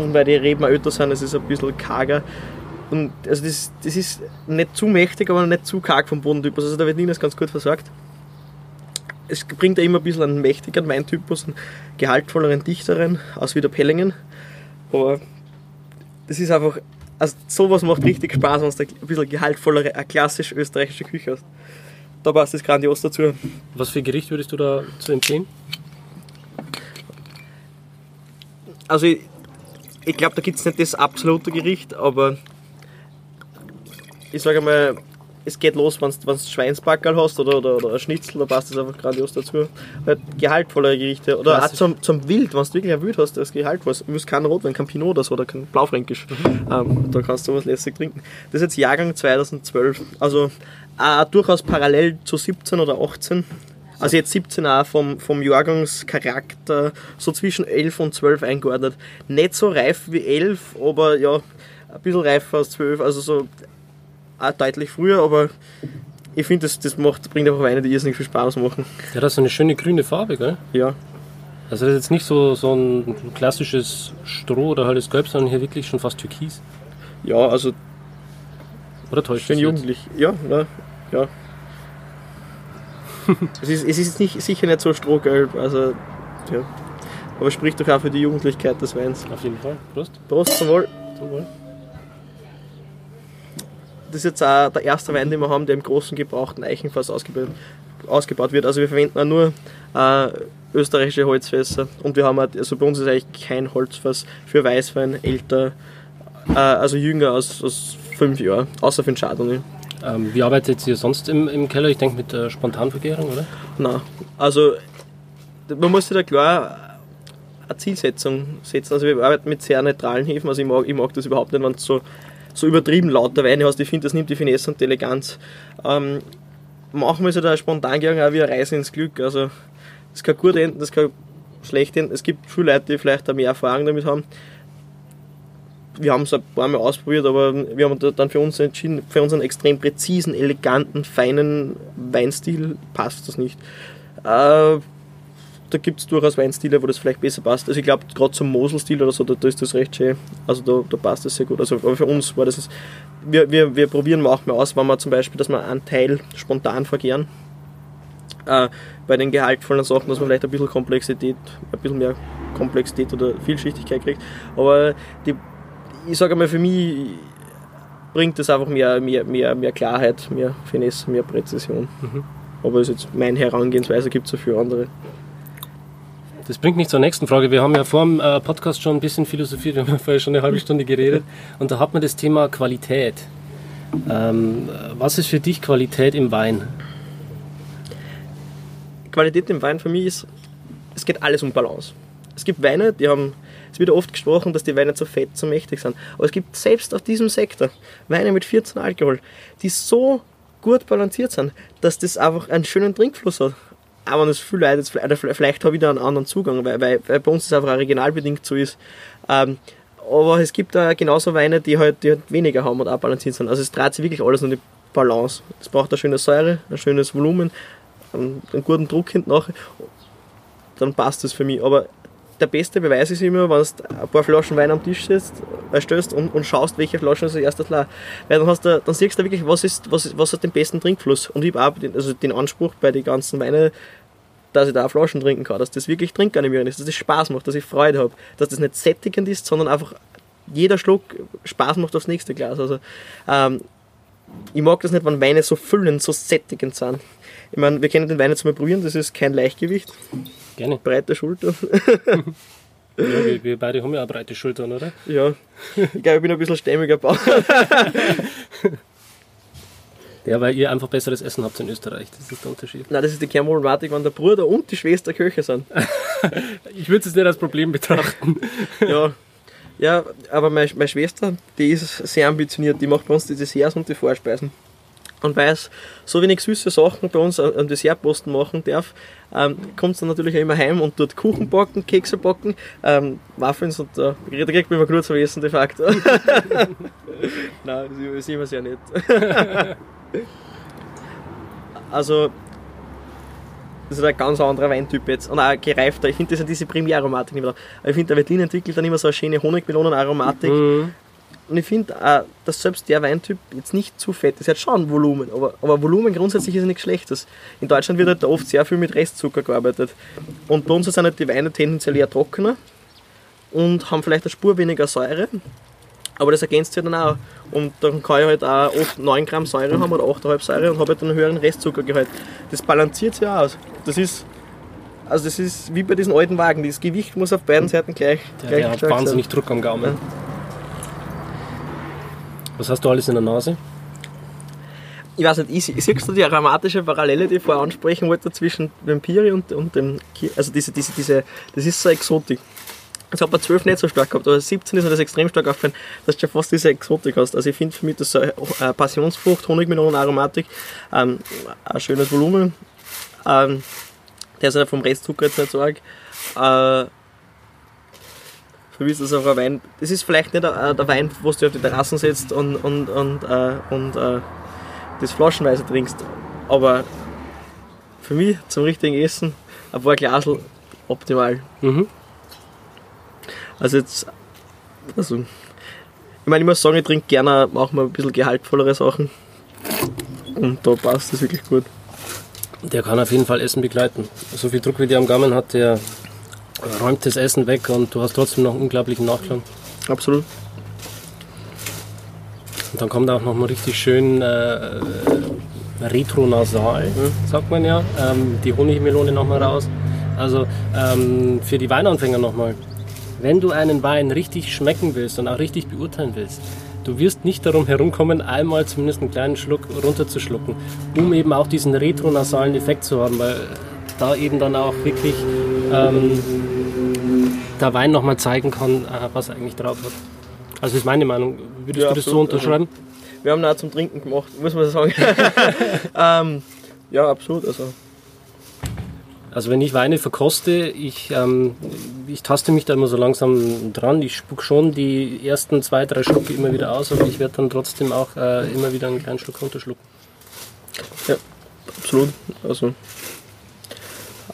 und weil die Reben auch älter sind, es ist ein bisschen karger. Und also das, das ist nicht zu mächtig, aber nicht zu karg vom Bodentypus. Also da wird Nina ganz gut versorgt. Es bringt ja immer ein bisschen einen mächtigeren Weintypus, einen gehaltvolleren, dichteren, aus wie der Pellingen. Aber das ist einfach, also sowas macht richtig Spaß, wenn du ein bisschen gehaltvollere, eine klassisch österreichische Küche hast. Da passt es grandios dazu. Was für Gericht würdest du da zu empfehlen? Also ich, ich glaube, da gibt es nicht das absolute Gericht, aber ich sage mal, es geht los, wenn du Schweinsbackerl hast oder, oder, oder ein Schnitzel, da passt das einfach grandios dazu. Halt gehaltvolle Gerichte. Oder Klassisch. auch zum, zum Wild, wenn du wirklich ein Wild hast, das Gehalt was. Du musst kein Rotwein, kein Pinot oder so, oder kein Blaufränkisch. Mhm. Ähm, da kannst du was lässig trinken. Das ist jetzt Jahrgang 2012. Also auch durchaus parallel zu 17 oder 18. Also jetzt 17 auch vom, vom Jahrgangscharakter so zwischen 11 und 12 eingeordnet. Nicht so reif wie 11, aber ja, ein bisschen reifer als 12. Also so auch deutlich früher, aber ich finde, das, das macht, bringt einfach Weine, die irrsinnig viel Spaß machen. Ja, das ist eine schöne grüne Farbe, gell? Ja. Also das ist jetzt nicht so, so ein klassisches Stroh oder helles Gelb, sondern hier wirklich schon fast Türkis. Ja, also. Oder täuscht Schön jugendlich. Ja, ja, ja. [LAUGHS] es, ist, es ist nicht, sicher nicht so strohgelb, also ja. Aber spricht doch auch für die Jugendlichkeit des Weins. Auf jeden Fall. Prost. Prost zum Wohl. Zum Wohl das ist jetzt auch der erste Wein, den wir haben, der im großen gebrauchten Eichenfass ausgebaut, ausgebaut wird. Also wir verwenden auch nur äh, österreichische Holzfässer und wir haben halt, also bei uns ist eigentlich kein Holzfass für Weißwein älter, äh, also jünger als, als fünf Jahre, außer für den Chardonnay. Ähm, wie arbeitet ihr sonst im, im Keller? Ich denke mit äh, Spontanvergärung, oder? Nein, also man muss sich da klar eine Zielsetzung setzen. Also wir arbeiten mit sehr neutralen Hefen, also ich mag, ich mag das überhaupt nicht, wenn es so so übertrieben lauter Weine hast. Ich finde, das nimmt die Finesse und die Eleganz. Ähm, machen wir so da spontan gegangen auch wie eine Reise ins Glück. Also, das kann gut enden, das kann schlecht enden. Es gibt viele Leute, die vielleicht auch mehr Erfahrung damit haben. Wir haben es ein paar Mal ausprobiert, aber wir haben dann für uns entschieden, für unseren extrem präzisen, eleganten, feinen Weinstil passt das nicht. Äh, da gibt es durchaus Weinstile, wo das vielleicht besser passt. Also ich glaube, gerade zum Mosel-Stil oder so, da, da, ist das recht schön. Also da, da passt das sehr gut. Also aber für uns war das, ist, wir, wir, wir probieren manchmal aus, wenn wir zum Beispiel, dass wir einen Teil spontan vergären. Äh, bei den gehaltvollen Sachen, dass man vielleicht ein bisschen Komplexität, ein bisschen mehr Komplexität oder Vielschichtigkeit kriegt. Aber die, ich sage mal, für mich bringt das einfach mehr, mehr, mehr, mehr Klarheit, mehr Finesse, mehr Präzision. Mhm. Aber das ist jetzt meine Herangehensweise, gibt es auch für andere. Das bringt mich zur nächsten Frage. Wir haben ja vor dem äh, Podcast schon ein bisschen philosophiert, wir haben ja [LAUGHS] vorher schon eine halbe Stunde geredet und da hat man das Thema Qualität. Ähm, was ist für dich Qualität im Wein? Qualität im Wein für mich ist, es geht alles um Balance. Es gibt Weine, die haben, es wird oft gesprochen, dass die Weine zu fett, zu mächtig sind. Aber es gibt selbst auf diesem Sektor Weine mit 14 Alkohol, die so gut balanciert sind, dass das einfach einen schönen Trinkfluss hat auch wenn es viele Leute jetzt, vielleicht, vielleicht habe ich da einen anderen Zugang, weil, weil, weil bei uns das einfach regionalbedingt so ist. Ähm, aber es gibt da genauso Weine, die halt, die halt weniger haben und auch sind. Also es dreht sich wirklich alles um die Balance. Es braucht eine schöne Säure, ein schönes Volumen, einen, einen guten Druck hinten nach, dann passt das für mich. Aber der beste Beweis ist immer, wenn du ein paar Flaschen Wein am Tisch sitzt, äh, stößt und, und schaust, welche Flaschen als erstes leer. Weil dann, hast du, dann siehst du wirklich, was, ist, was, was hat den besten Trinkfluss. Und ich habe auch den, also den Anspruch bei den ganzen Weinen, dass ich da auch Flaschen trinken kann, dass das wirklich trinkanimierend ist, dass das Spaß macht, dass ich Freude habe, dass das nicht sättigend ist, sondern einfach jeder Schluck Spaß macht aufs nächste Glas. Also, ähm, ich mag das nicht, wenn Weine so füllend, so sättigend sind. Ich meine, wir können den Wein jetzt mal probieren, das ist kein Leichtgewicht. Gerne. Breite Schulter. [LAUGHS] Ja, wir, wir beide haben ja auch breite Schultern, oder? Ja, ich glaube, ich bin ein bisschen stämmiger Bauch. [LAUGHS] Ja, weil ihr einfach besseres Essen habt in Österreich. Das ist der Unterschied. Nein, das ist die Kernproblematik, wenn der Bruder und die Schwester Köche sind. [LAUGHS] Ich würde es nicht als Problem betrachten. Ja, ja aber meine, meine Schwester, die ist sehr ambitioniert. Die macht bei uns die Desserts und die Vorspeisen. Und weil es so wenig süße Sachen bei uns am Dessertposten machen darf, ähm, kommt dann natürlich auch immer heim und dort Kuchen backen, Kekse backen, ähm, Muffins und äh, da kriegt man immer gut zum Essen de facto. [LAUGHS] Nein, das ist immer sehr nett. [LAUGHS] also, das ist ein ganz anderer Weintyp jetzt. Und auch gereifter. Ich finde, das sind diese Primäraromatik nicht ich finde, der Veltlin entwickelt dann immer so eine schöne Honigmelonenaromatik. Mhm. Und ich finde, äh, dass selbst der Weintyp jetzt nicht zu fett ist. Er hat schon Volumen, aber, aber Volumen grundsätzlich ist nichts Schlechtes. In Deutschland wird halt oft sehr viel mit Restzucker gearbeitet. Und bei uns sind halt die Weine tendenziell eher trockener und haben vielleicht eine Spur weniger Säure. Aber das ergänzt sich dann auch. Und dann kann ich halt auch 8, 9 Gramm Säure haben oder 8,5 Säure und habe halt dann einen höheren Restzuckergehalt. Das balanciert sich auch aus. Das ist, also das ist wie bei diesen alten Wagen. Das Gewicht muss auf beiden Seiten gleich, Der, gleich der hat sein. wahnsinnig Druck am Gaumen. Was hast du alles in der Nase? ich weiß nicht, ich, siehst du die aromatische Parallele, die ich vorher ansprechen wollte, zwischen Vampiri und, und dem Also diese, diese, diese, das ist so Exotik. Das hat bei 12 nicht so stark gehabt, aber 17 ist mir das extrem stark aufgefallen, dass du schon fast diese Exotik hast. Also ich finde für mich das so eine äh, Passionsfrucht, Honigmelonenaromatik, ähm, ein schönes Volumen. Ähm, der ist ja vom Restzucker jetzt nicht so arg. Äh, mich ist das auch ein Wein, das ist vielleicht nicht äh, der Wein, wo du auf die Terrassen setzt und, und, und, äh, und äh, das flaschenweise trinkst. Aber für mich zum richtigen Essen ein paar Glasel optimal. Mhm. Also jetzt, also, ich meine, ich muss sagen, ich trinke gerne auch mal ein bisschen gehaltvollere Sachen. Und da passt das wirklich gut. Der kann auf jeden Fall Essen begleiten. So viel Druck wie der am Gaumen hat, der räumt das Essen weg und du hast trotzdem noch einen unglaublichen Nachklang. Absolut. Und dann kommt auch noch mal richtig schön äh, retronasal, sagt man ja, ähm, die Honigmelone noch mal raus. Also ähm, für die Weinanfänger nochmal, wenn du einen Wein richtig schmecken willst und auch richtig beurteilen willst, du wirst nicht darum herumkommen, einmal zumindest einen kleinen Schluck runterzuschlucken, um eben auch diesen retronasalen Effekt zu haben, weil da eben dann auch wirklich ähm, der Wein nochmal zeigen kann, äh, was er eigentlich drauf hat. Also ist meine Meinung. Würdest Ja, du das so absolut. unterschreiben? Wir haben ihn auch zum Trinken gemacht, muss man sagen. [LAUGHS] [LAUGHS] ähm, ja, absolut. Also, Also wenn ich Weine verkoste, ich, ähm, ich taste mich da immer so langsam dran. Ich spuck schon die ersten zwei, drei Schlucke immer wieder aus, aber ich werde dann trotzdem auch äh, immer wieder einen kleinen Schluck runterschlucken. ja, absolut. Also,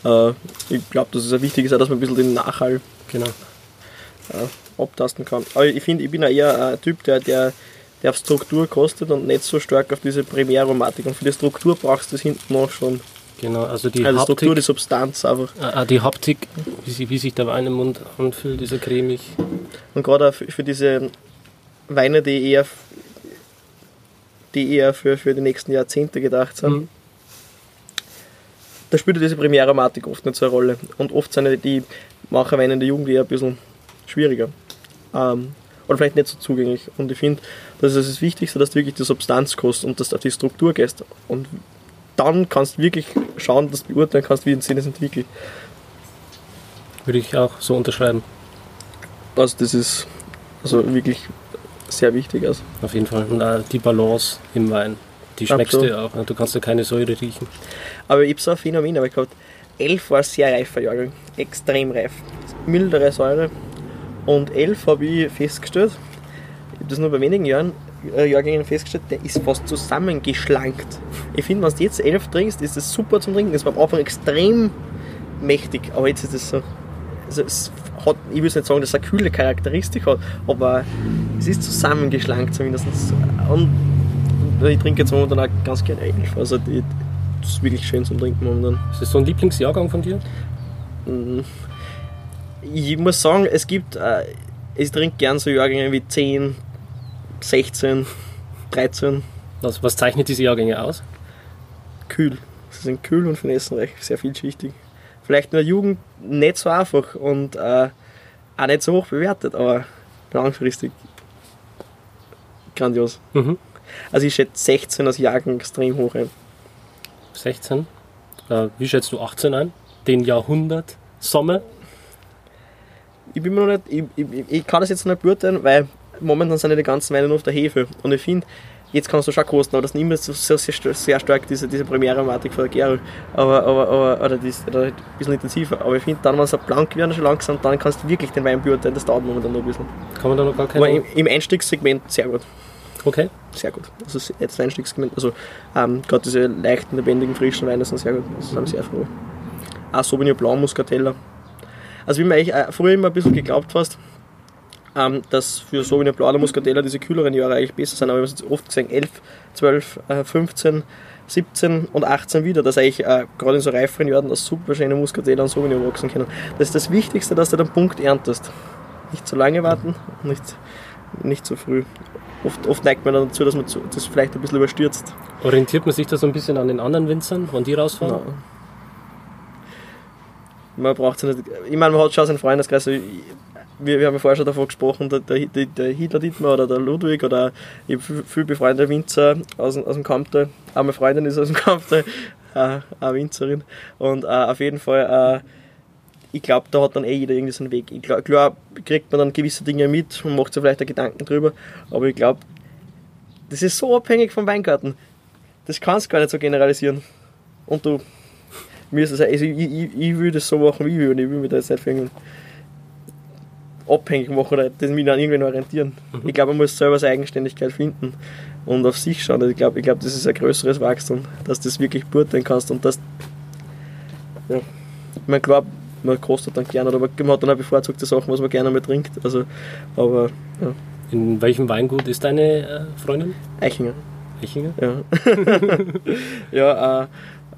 äh, ich glaube, dass es wichtig ist, dass man ein bisschen den Nachhall Genau. äh, abtasten kann. Aber ich finde, ich bin eher ein Typ, der, der, der auf Struktur kostet und nicht so stark auf diese Primäraromatik. Und für die Struktur brauchst du das hinten noch schon. Genau, also die Also Struktur, die Haptik, Substanz einfach. äh, äh, die Haptik wie, sie, wie sich der Wein im Mund anfühlt, ist er cremig. Und gerade auch für, für diese Weine, die eher, die eher für, für die nächsten Jahrzehnte gedacht sind, Mhm. Da spielt diese Primäraromatik oft nicht so eine Rolle. Und oft sind die Macherweine in der Jugend eher ein bisschen schwieriger. Ähm, oder vielleicht nicht so zugänglich. Und ich finde, das ist das Wichtigste, dass du wirklich die Substanz kostet und dass du auf die Struktur gehst. Und dann kannst du wirklich schauen, dass du beurteilen kannst, wie ein Sinn es entwickelt. Würde ich auch so unterschreiben. Also das ist also wirklich sehr wichtig. Also. Auf jeden Fall. Und auch die Balance im Wein. Die schmeckst Absolut. du auch. ne? Du kannst ja keine Säure riechen. Aber ich habe so ein Phänomen aber gehabt. 11 war ein sehr reifer Jahrgang, extrem reif. Mildere Säure. Und 11 habe ich festgestellt, ich habe das nur bei wenigen Jahren, äh, Jahrgängen festgestellt, der ist fast zusammengeschlankt. Ich finde, wenn du jetzt elf trinkst, ist das super zum Trinken. Es war am Anfang extrem mächtig, aber jetzt ist es so. Also es hat, ich will nicht sagen, dass es eine kühle Charakteristik hat, aber es ist zusammengeschlankt zumindest. Und ich trinke jetzt momentan auch ganz gerne elf. Also die, das ist wirklich schön zum Trinken momentan. Ist das so ein Lieblingsjahrgang von dir? Mm. Ich muss sagen, es gibt, äh, ich trinke gern so Jahrgänge wie 10, 16, 13. Was, was zeichnet diese Jahrgänge aus? Kühl. Sie sind kühl und finessenreich, sehr vielschichtig. Vielleicht in der Jugend nicht so einfach und äh, auch nicht so hoch bewertet, aber langfristig grandios. Mhm. Also ich schätze 16 als Jahrgang extrem hoch ein. 16. Äh, wie schätzt du 18 ein? Den Jahrhundert Sommer? Ich bin mir noch nicht, ich, ich, ich kann das jetzt noch nicht beurteilen, weil momentan sind ja die ganzen Weine nur auf der Hefe. Und ich finde, jetzt kannst du schon kosten, aber das ist nicht mehr so sehr, sehr, sehr stark, diese, diese Premiere-Aromatik von der Gärung. Aber, aber, aber oder, das, oder halt ein bisschen intensiver. Aber ich finde, dann, wenn es blank werden, schon langsam, dann kannst du wirklich den Wein beurteilen. Das dauert momentan noch ein bisschen. Kann man da noch gar Aber keine. im, im Einstiegssegment sehr gut. Okay. Sehr gut. Also jetzt Einstiegssegment, also ähm, gerade diese leichten, lebendigen, frischen Weine sind sehr gut. Das sind sehr froh. Auch Sauvignon Blanc, Muscatella. Also wie man eigentlich äh, früher immer ein bisschen geglaubt fast, ähm, dass für Sauvignon Blanc oder Muscatella diese kühleren Jahre eigentlich besser sind, aber wir haben es jetzt oft gesehen, 11, 12, äh, 15, 17 und 18 wieder, dass eigentlich äh, gerade in so reiferen Jahren das super schöne Muscatella und Sauvignon wachsen können. Das ist das Wichtigste, dass du den Punkt erntest. Nicht zu lange warten und nicht, nicht zu früh. Oft, oft neigt man dann dazu, dass man das vielleicht ein bisschen überstürzt. Orientiert man sich da so ein bisschen an den anderen Winzern, wann die rausfahren? Nein. Man braucht nicht. Ich meine, man hat schon seinen Freundeskreis. also Wir, wir haben ja vorher schon davon gesprochen, der, der, der Hitler Dietmar oder der Ludwig oder ich habe viel, viel befreundete Winzer aus, dem- aus dem Kamptal. Auch meine Freundin ist aus dem Kamptal, äh, eine Winzerin. Und äh, auf jeden Fall, äh, ich glaube, da hat dann eh jeder irgendwie seinen Weg. Ich glaub, klar kriegt man dann gewisse Dinge mit und macht sich vielleicht auch Gedanken drüber, aber ich glaube, das ist so abhängig vom Weingarten. Das kannst du gar nicht so generalisieren. Und du, mir ist es, also ich, ich, ich will das so machen, wie ich will, und ich will mich da jetzt nicht für irgendeinen abhängig machen oder das mich an irgendwen orientieren. Ich glaube, man muss selber seine Eigenständigkeit finden und auf sich schauen. Also Ich glaube, ich glaub, das ist ein größeres Wachstum, dass du das wirklich beurteilen kannst und das, ja, man glaubt, man kostet dann gerne, aber man hat dann auch bevorzugte Sachen, was man gerne mal trinkt. Also, aber, ja, In welchem Weingut ist deine äh, Freundin? Eichinger. Echinger? Ja, [LAUGHS] ja äh,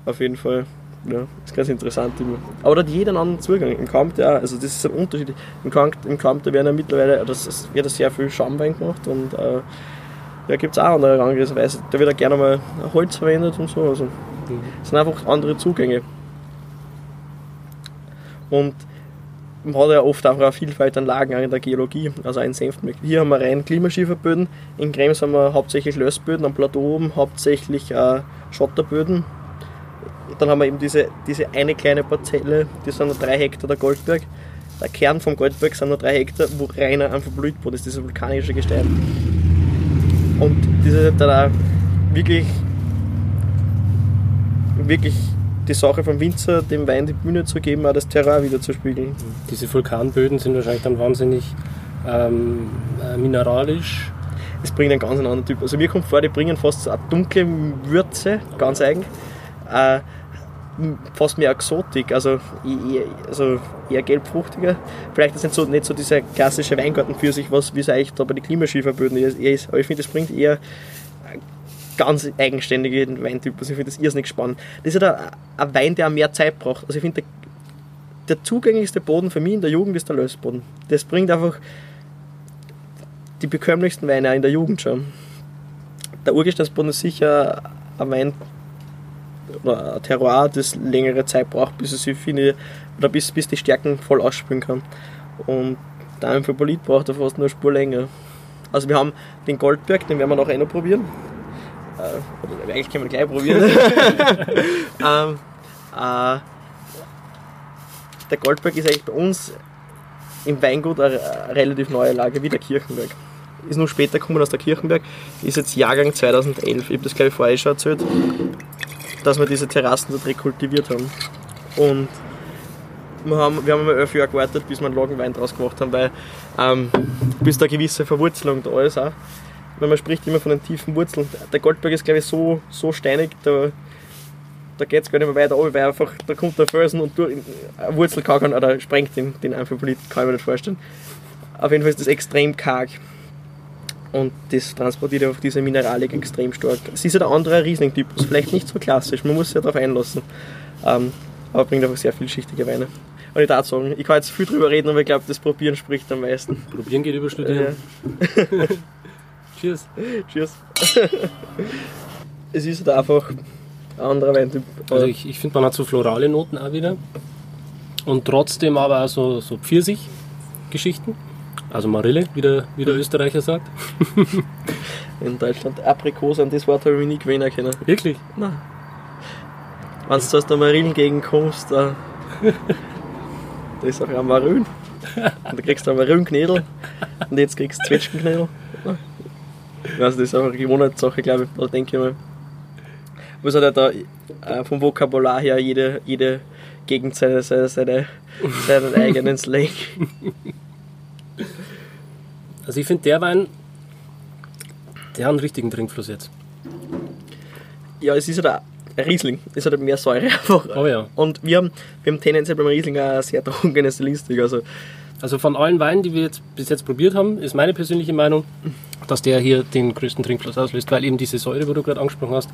auf jeden Fall. Ja, ist ganz interessant immer. Aber da hat jeder einen anderen Zugang. Im Kamp, ja, also das ist ein Unterschied. Im Kamp, im Kamp da werden ja mittlerweile, das ist, wird ja sehr viel Schaumwein gemacht und äh, da gibt es auch andere Herangehensweise. Da wird auch gerne mal Holz verwendet und so. Also, es sind einfach andere Zugänge. Und man hat ja oft auch eine Vielfalt an Lagen auch in der Geologie, also in Senftenberg. Hier haben wir rein Klimaschieferböden, in Krems haben wir hauptsächlich Lössböden, am Plateau oben hauptsächlich äh, Schotterböden. Dann haben wir eben diese, diese eine kleine Parzelle, die sind nur drei Hektar der Goldberg. Der Kern vom Goldberg sind nur drei Hektar, wo reiner Amphibolitboden ist, dieses vulkanische Gestein. Und dann auch wirklich, wirklich die Sache vom Winzer, dem Wein die Bühne zu geben, auch das Terrain wieder zu spiegeln. Diese Vulkanböden sind wahrscheinlich dann wahnsinnig ähm, äh, mineralisch. Es bringt einen ganz anderen Typ. Also mir kommt vor, die bringen fast so eine dunkle Würze, ganz eigen. Äh, fast mehr Exotik, also eher, also eher gelbfruchtiger. Vielleicht ist nicht so, nicht so dieser klassische Weingarten für sich, was wie es eigentlich da bei den Klimaschieferböden eher ist. Aber ich finde, es bringt eher ganz eigenständige Weintypen. Also ich finde das irrsinnig spannend. Das ist halt ein, ein Wein, der mehr Zeit braucht. Also ich finde, der, der zugänglichste Boden für mich in der Jugend ist der Lösboden. Das bringt einfach die bekömmlichsten Weine auch in der Jugend schon. Der Urgesteinsboden ist sicher ein Wein oder ein Terroir, das längere Zeit braucht, bis es sich finde, oder bis, bis die Stärken voll ausspülen kann. Und der Amphibolit braucht er fast nur eine Spur länger. Also wir haben den Goldberg, den werden wir eh noch probieren. Äh, eigentlich können wir gleich probieren. [LAUGHS] ähm, äh, der Goldberg ist eigentlich bei uns im Weingut eine, eine relativ neue Lage, wie der Kirchenberg. Ist nur später gekommen aus der Kirchenberg, ist jetzt Jahrgang 2011. Ich habe das glaube ich vorher schon erzählt, dass wir diese Terrassen dort rekultiviert haben. Und wir haben, wir haben mal elf Jahre gewartet, bis wir einen Lagenwein draus gemacht haben, weil ähm, bis da eine gewisse Verwurzelung da ist auch. Weil man spricht immer von den tiefen Wurzeln. Der Goldberg ist, glaube ich, so, so steinig, da, da geht es gar nicht mehr weiter runter, weil einfach, da kommt der Felsen und durch, eine Wurzel kann, oder sprengt den, den Amphibolit, kann ich mir nicht vorstellen. Auf jeden Fall ist das extrem karg. Und das transportiert einfach diese Mineralik extrem stark. Es ist ja der andere Riesling-Typus, vielleicht nicht so klassisch, man muss sich ja darauf einlassen. Ähm, aber bringt einfach sehr vielschichtige Weine. Und ich darf sagen, ich kann jetzt viel drüber reden, aber ich glaube, das Probieren spricht am meisten. Probieren geht über Studieren. Ja. [LAUGHS] Cheers. Cheers. es ist halt einfach ein anderer Weintyp. Also ich, ich finde, man hat so florale Noten auch wieder. Und trotzdem aber auch so, so Pfirsich-Geschichten. Also Marille, wie der, wie der Österreicher sagt. [LAUGHS] in Deutschland Aprikose, an das Wort habe ich nie gewöhnen können. Wirklich? Nein. Wenn du aus der Marillengegend kommst, da, da ist auch ein Marillen. Und da kriegst du einen Marillenknädel und jetzt kriegst du Zwetschgenknädel. Das ist einfach eine Gewohnheitssache, glaube ich, oder denke ich mal. Was hat er da äh, vom Vokabular her jede, jede Gegend seine, seine, seine, seinen eigenen Slang. Also ich finde der Wein, der hat einen richtigen Trinkfluss jetzt. Ja, es ist halt ein Riesling. Es hat halt mehr Säure einfach. Oh ja. Und wir haben, wir haben tendenziell beim Riesling eine sehr trunkene Stilistik. Also Also von allen Weinen, die wir jetzt bis jetzt probiert haben, ist meine persönliche Meinung, dass der hier den größten Trinkfluss auslöst, weil eben diese Säure, wo du gerade angesprochen hast,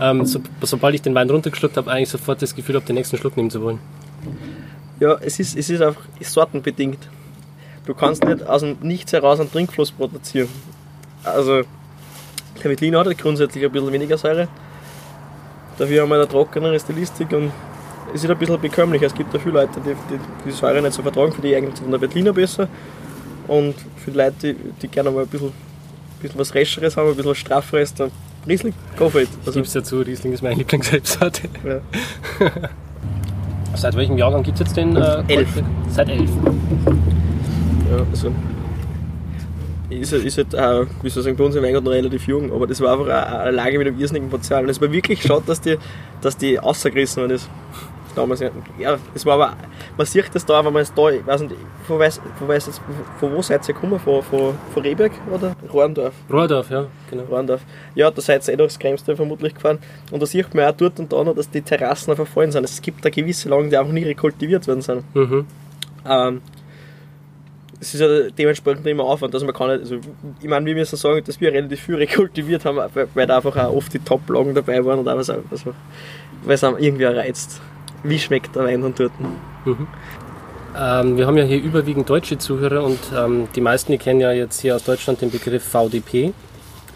ähm, so, sobald ich den Wein runtergeschluckt habe, eigentlich sofort das Gefühl habe, den nächsten Schluck nehmen zu wollen. ja, es ist, es ist einfach sortenbedingt. Du kannst nicht aus dem Nichts heraus einen Trinkfluss produzieren. Also, Veltliner hat grundsätzlich ein bisschen weniger Säure. Dafür haben wir eine trockenere Stilistik und es ist ein bisschen bekömmlicher. Es gibt ja viele Leute, die die, die Säure nicht so vertragen, für die eignet sich der Veltliner besser. Und für die Leute, die, die gerne mal ein bisschen, bisschen was Rescheres haben, ein bisschen was Strafferes, der Riesling, go for it. Ich Also, gebe es ja zu, Riesling ist meine [LAUGHS] Lieblingsrebsorte. ja. Seit welchem Jahrgang gibt es jetzt den? Äh, Elf. Seit elf. Ja, also ist, halt- ist halt, äh, wie soll ich sagen, bei uns im Weingarten noch relativ jung, aber das war einfach eine, eine Lage mit einem irrsinnigen Potenzial. Und es war wirklich schade, dass die, dass die rausgerissen worden ist. Damals, ja. es war aber, man sieht das da, wenn man es da, ich weiß nicht, von, weiß, von, weiß von wo seid ihr gekommen? Von, von, von Rehberg oder Rohrendorf? Rohrdorf, ja, genau. Rohrendorf. Ja, da seid ihr eh durchs Kremstal vermutlich gefahren. Und da sieht man auch dort und da noch, dass die Terrassen verfallen sind. Es gibt da gewisse Lagen, die einfach nie rekultiviert worden sind. Mhm. Ähm, es ist ja dementsprechend immer Aufwand, dass man kann nicht, also ich meine, wir müssen sagen, dass wir relativ viel rekultiviert haben, weil, weil da einfach auch oft die Top-Lagen dabei waren und auch was, also, weil es einem irgendwie reizt. Wie schmeckt der Wein dann dort? Ähm, wir haben ja hier überwiegend deutsche Zuhörer und ähm, die meisten, die kennen ja jetzt hier aus Deutschland den Begriff VDP.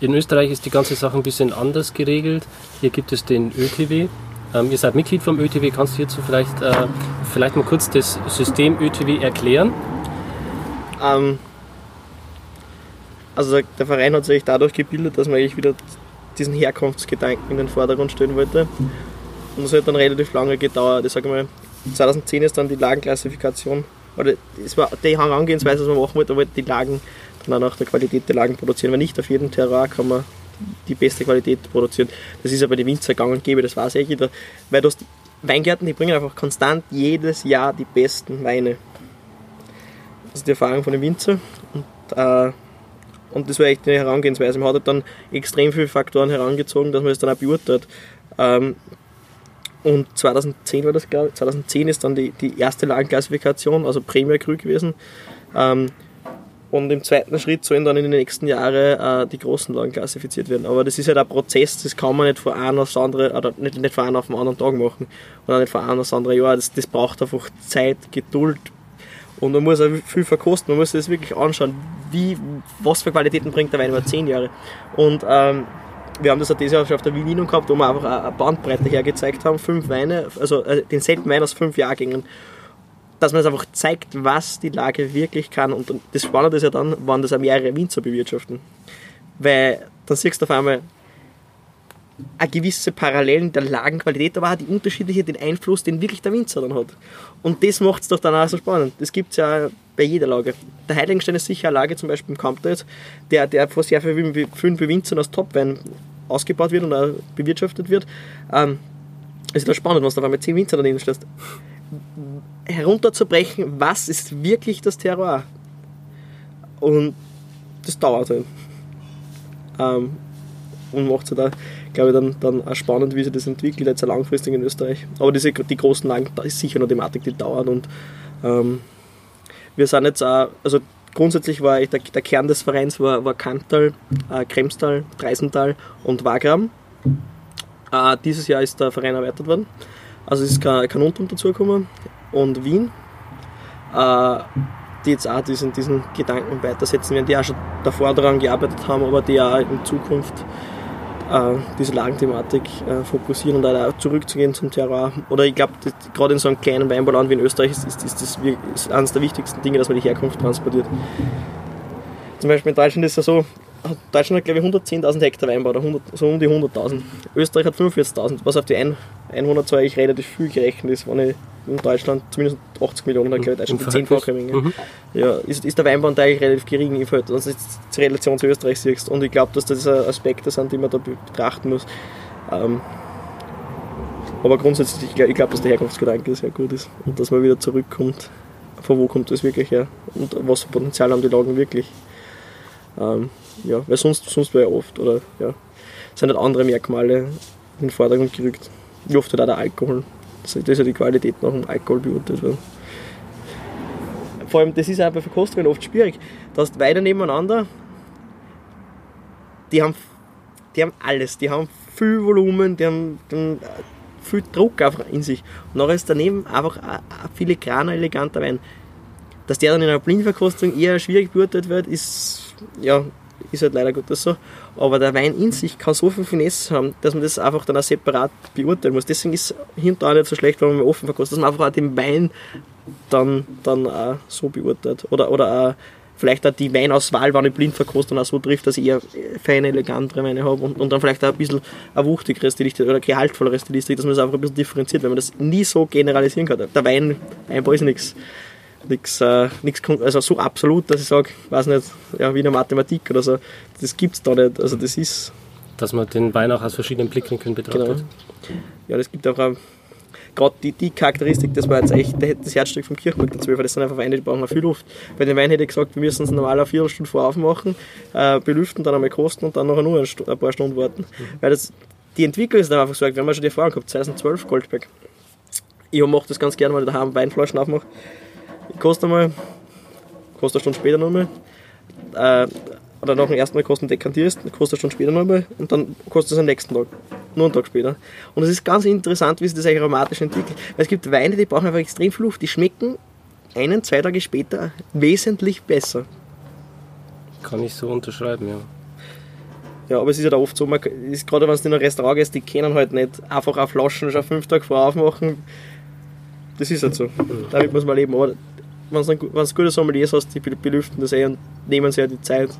In Österreich ist die ganze Sache ein bisschen anders geregelt. Hier gibt es den ÖTW. Ähm, ihr seid Mitglied vom ÖTW. Kannst du hierzu vielleicht, äh, vielleicht mal kurz das System ÖTW erklären? Ähm, also der- der Verein hat sich dadurch gebildet, dass man eigentlich wieder diesen Herkunftsgedanken in den Vordergrund stellen wollte. Und das hat dann relativ lange gedauert. Ich sage mal, 2010 ist dann die Lagenklassifikation, oder es war die Herangehensweise, was man machen wollte, wollte die Lagen dann auch nach der Qualität der Lagen produzieren, weil nicht auf jedem Terroir kann man die beste Qualität produzieren. Das ist ja bei den Winzer gang und gäbe, das weiß eh jeder. Weil du hast Weingärten, die bringen einfach konstant jedes Jahr die besten Weine. Das ist die Erfahrung von den Winzer. Und, äh, und das war echt eine Herangehensweise. Man hat halt dann extrem viele Faktoren herangezogen, dass man es dann auch beurteilt. Ähm, und 2010 war das, glaube ich. 2010 ist dann die, die erste Lagenklassifikation, also Premier Cru gewesen. Ähm, und im zweiten Schritt sollen dann in den nächsten Jahren äh, die großen Lagen klassifiziert werden. Aber das ist halt ein Prozess, das kann man nicht von einem aufs andere, oder nicht, nicht von einem auf den anderen Tag machen. Oder nicht von einem aufs andere Jahr. Das, das braucht einfach Zeit, Geduld. Und man muss auch viel verkosten. Man muss das wirklich anschauen, wie, was für Qualitäten bringt der Wein über zehn Jahre. Und ähm, wir haben das auch dieses Jahr auf der Wien gehabt, wo wir einfach eine Bandbreite hergezeigt haben. Fünf Weine, also äh, denselben Wein aus fünf Jahrgängen dass man es einfach zeigt, was die Lage wirklich kann. Und das Spannende ist ja dann, wann das auch mehrere Winzer bewirtschaften. Weil dann siehst du auf einmal eine gewisse Parallelen der Lagenqualität, aber auch die unterschiedliche, den Einfluss, den wirklich der Winzer dann hat. Und das macht es doch dann auch so spannend. Das gibt es ja bei jeder Lage. Der Heiligenstein ist sicher eine Lage, zum Beispiel im Kamptert, der, der von sehr vielen, vielen Winzern als Topwein ausgebaut wird und auch bewirtschaftet wird. Ähm, es ist doch spannend, was du auf einmal zehn Winzer daneben stellst herunterzubrechen, was ist wirklich das Terroir. Und das dauert halt. Ähm, und macht es halt glaube ich, dann, dann auch spannend, wie sich das entwickelt, jetzt langfristig in Österreich. Aber diese, die großen Lagen, da ist sicher eine Thematik, die dauert und ähm, wir sind jetzt auch, also grundsätzlich war der, der Kern des Vereins war, war Kantal, äh, Kremstal, Dreisental und Wagram. Äh, dieses Jahr ist der Verein erweitert worden. Also ist Unterm dazugekommen. Und Wien, äh, die jetzt auch diesen, diesen Gedanken weitersetzen werden, die auch schon davor daran gearbeitet haben, aber die auch in Zukunft äh, diese Lagenthematik äh, fokussieren und auch zurückzugehen zum Terroir. Oder ich glaube, gerade in so einem kleinen Weinbauland wie in Österreich ist, ist, ist das ist eines der wichtigsten Dinge, dass man die Herkunft transportiert. Zum Beispiel in Deutschland ist es ja so, Deutschland hat glaube ich 110.000 Hektar Weinbau, oder 100, so um die 100.000. Österreich hat 45.000, was auf die Ein Einwohnerzahl eigentlich relativ viel gerechnet ist, wenn ich in Deutschland zumindest 80 Millionen, dann glaube ich, Deutschland die zehnfache Menge. Mhm. Ja, ist, ist der Weinbau eigentlich relativ gering im Verhältnis, also die Relation zu Österreich siehst. Und ich glaube, dass das Aspekte sind, die man da betrachten muss. Ähm, aber grundsätzlich, ich glaube, glaub, dass der Herkunftsgedanke sehr gut ist und dass man wieder zurückkommt, von wo kommt das wirklich her und was für Potenzial haben die Lagen wirklich. Ähm, ja, weil sonst, sonst wäre ja oft, oder ja, sind halt andere Merkmale in den Vordergrund gerückt. Wie oft halt auch der Alkohol. Das ist ja die Qualität nach dem Alkohol beurteilt werden. Vor allem, das ist auch bei Verkostungen oft schwierig. Du hast weiter nebeneinander, die haben, die haben alles, die haben viel Volumen, die haben, die haben viel Druck in sich. Und nachher ist daneben einfach ein filigraner, eleganter Wein. Dass der dann in einer Blindverkostung eher schwierig beurteilt wird, ist ja, ist halt leider Gottes so. Aber der Wein in sich kann so viel Finesse haben, dass man das einfach dann auch separat beurteilen muss. Deswegen ist hinterher nicht so schlecht, wenn man offen verkostet, dass man einfach auch den Wein dann, dann auch so beurteilt. Oder, oder auch vielleicht auch die Weinauswahl, wenn ich blind verkoste, dann auch so trifft, dass ich eher feine, elegantere Weine habe und, und dann vielleicht auch ein bisschen eine wuchtigere Stilistik oder gehaltvollere Stilistik, dass man das einfach ein bisschen differenziert, weil man das nie so generalisieren kann. Der Wein, Weinbau ist nichts nichts, äh, also so absolut, dass ich sage, weiß nicht, ja, wie in der Mathematik oder so, das gibt es da nicht. Also das ist. Dass man den Wein auch aus verschiedenen Blickwinkeln betrachtet. Genau. Ja, das gibt auch gerade die, die Charakteristik, das war jetzt echt das Herzstück vom Kirchberg der Zwölfer, das sind einfach Weine, die brauchen viel Luft. Bei den Wein hätte ich gesagt, wir müssen es normal eine Viertelstunde vorher aufmachen, äh, belüften, dann einmal kosten und dann noch nur ein, paar Stunden warten. Mhm. Weil das, die Entwicklung ist dann einfach so, haben ja schon die Erfahrung gehabt, 2012 Goldberg. Ich mache das ganz gerne, weil ich daheim Weinflaschen aufmache kostet einmal, kostet eine Stunde später nochmal. Äh, oder nach dem ersten Mal kostet dekantierst, kostet eine Stunde später nochmal und dann kostet es am nächsten Tag. Nur einen Tag später. Und es ist ganz interessant, wie sich das eigentlich aromatisch entwickelt. Weil es gibt Weine, die brauchen einfach extrem viel Luft. Die schmecken einen, zwei Tage später wesentlich besser. Kann ich so unterschreiben, ja. Ja, aber es ist ja halt oft so, man, ist, gerade wenn du in ein Restaurant gehst, die kennen halt nicht einfach auf Flaschen schon fünf Tage vorher aufmachen. Das ist halt so. Damit muss man leben. Aber wenn du gute Sommeliers hast, die belüften das eh und nehmen sich ja die Zeit,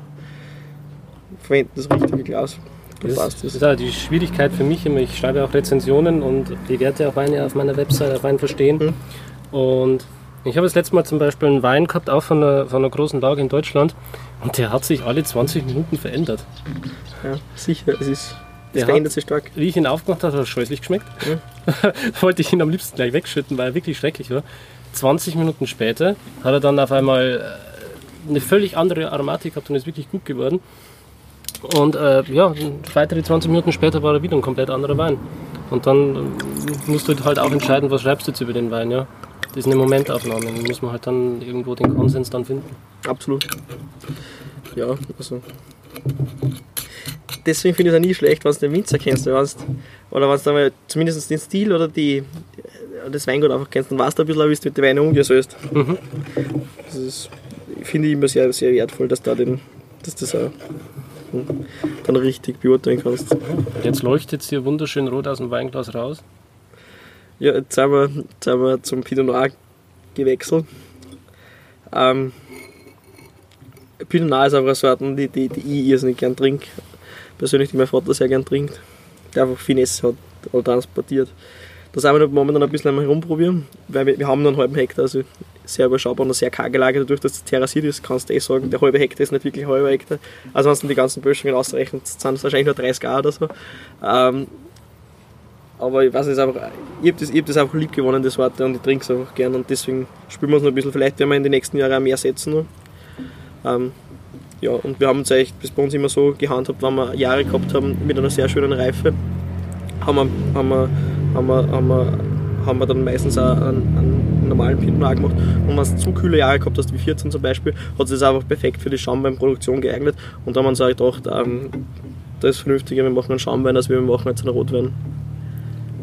verwenden das richtige Glas. Das, das ist auch die Schwierigkeit für mich immer. Ich schreibe auch Rezensionen und bewerte auch Weine auf meiner Website, auf Wein verstehen. Mhm. Und ich habe das letzte Mal zum Beispiel einen Wein gehabt, auch von einer, von einer großen Lage in Deutschland, und der hat sich alle 20 Minuten verändert. Ja, sicher, es ist. Das verändert sich stark. Wie ich ihn aufgemacht habe, hat er scheußlich geschmeckt. Ja. [LAUGHS] Wollte ich ihn am liebsten gleich wegschütten, weil er wirklich schrecklich war. 20 Minuten später hat er dann auf einmal äh, eine völlig andere Aromatik gehabt und ist wirklich gut geworden. Und äh, ja, weitere 20 Minuten später war er wieder ein komplett anderer Wein. Und dann äh, musst du halt auch entscheiden, was schreibst du jetzt über den Wein, ja. Das ist eine Momentaufnahme. Da muss man halt dann irgendwo den Konsens dann finden. Absolut. Ja, also. Deswegen finde ich es auch nie schlecht, wenn du den Winzer kennst. Oder wenn du zumindest den Stil oder die, das Weingut einfach kennst, dann weißt du ein bisschen, wie du mit den Weinen umgehst. Mhm. Das ist, finde ich immer sehr, sehr wertvoll, dass, da den, dass das auch dann richtig beurteilen kannst. Jetzt leuchtet es hier wunderschön rot aus dem Weinglas raus. Ja, jetzt sind wir, jetzt sind wir zum Pinot Noir gewechselt. Ähm, Pinot Noir ist einfach eine Sorte, die, die, die ich irrsinnig gern trinke. Persönlich, die mein Vater sehr gern trinkt. Der einfach Finesse hat oder transportiert. Da sind wir momentan ein bisschen herumprobieren, weil wir, wir haben nur einen halben Hektar, also sehr überschaubar und sehr karge Lage. Dadurch, dass es terrassiert ist, kannst du eh sagen, der halbe Hektar ist nicht wirklich ein halber Hektar. Also wenn du die ganzen Böschungen ausrechnet, sind es wahrscheinlich nur 30 Jahre oder so. Ähm, aber ich weiß nicht, ich habe das, hab das einfach lieb gewonnen, das Wort, und ich trinke es einfach gern und deswegen spielen wir es noch ein bisschen. Vielleicht werden wir in den nächsten Jahren auch mehr setzen. Ähm, ja, und wir haben uns eigentlich bis bei uns immer so gehandhabt, wenn wir Jahre gehabt haben mit einer sehr schönen Reife, haben wir, haben wir, haben wir, haben wir, haben wir dann meistens auch einen, einen normalen Pinot Noir gemacht. Und wenn du zu kühle Jahre gehabt hast, wie 14 zum Beispiel, hat sich das einfach perfekt für die Schaumweinproduktion geeignet. Und da haben wir uns auch gedacht, ähm, das ist vernünftiger, wir machen einen Schaumwein, als wir machen jetzt einen Rotwein.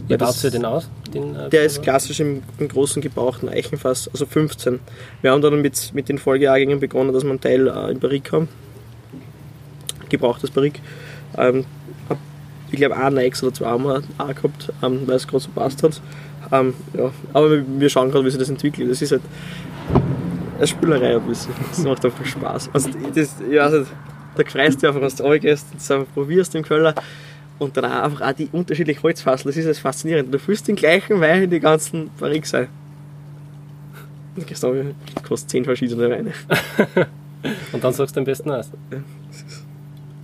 Wie baut ihr den aus? Den, äh, Der ist klassisch im, im großen gebauchten Eichenfass, also 15. Wir haben dann mit, mit den Folgejahrgängen begonnen, dass wir einen Teil äh, in Barrique haben. Gebrauchtes Barrique. Ähm, ich glaube, einen Nex oder zwei haben wir auch gehabt, ähm, weil es gerade so passt hat. Ähm, ja. Aber wir, wir schauen gerade, wie sich das entwickelt. Das ist halt eine Spülerei ein bisschen. Das macht einfach Spaß. Also, das, ja, also, da freust du einfach, wenn du runtergehst, das einfach probierst im Keller und dann auch einfach auch die unterschiedlichen Holzfassel. Das ist das faszinierend. Du fühlst den gleichen Wein in die ganzen Barriques ein. Und gehst dann, kostet 10 verschiedene Weine. [LAUGHS] Und dann sagst du am besten aus. Aber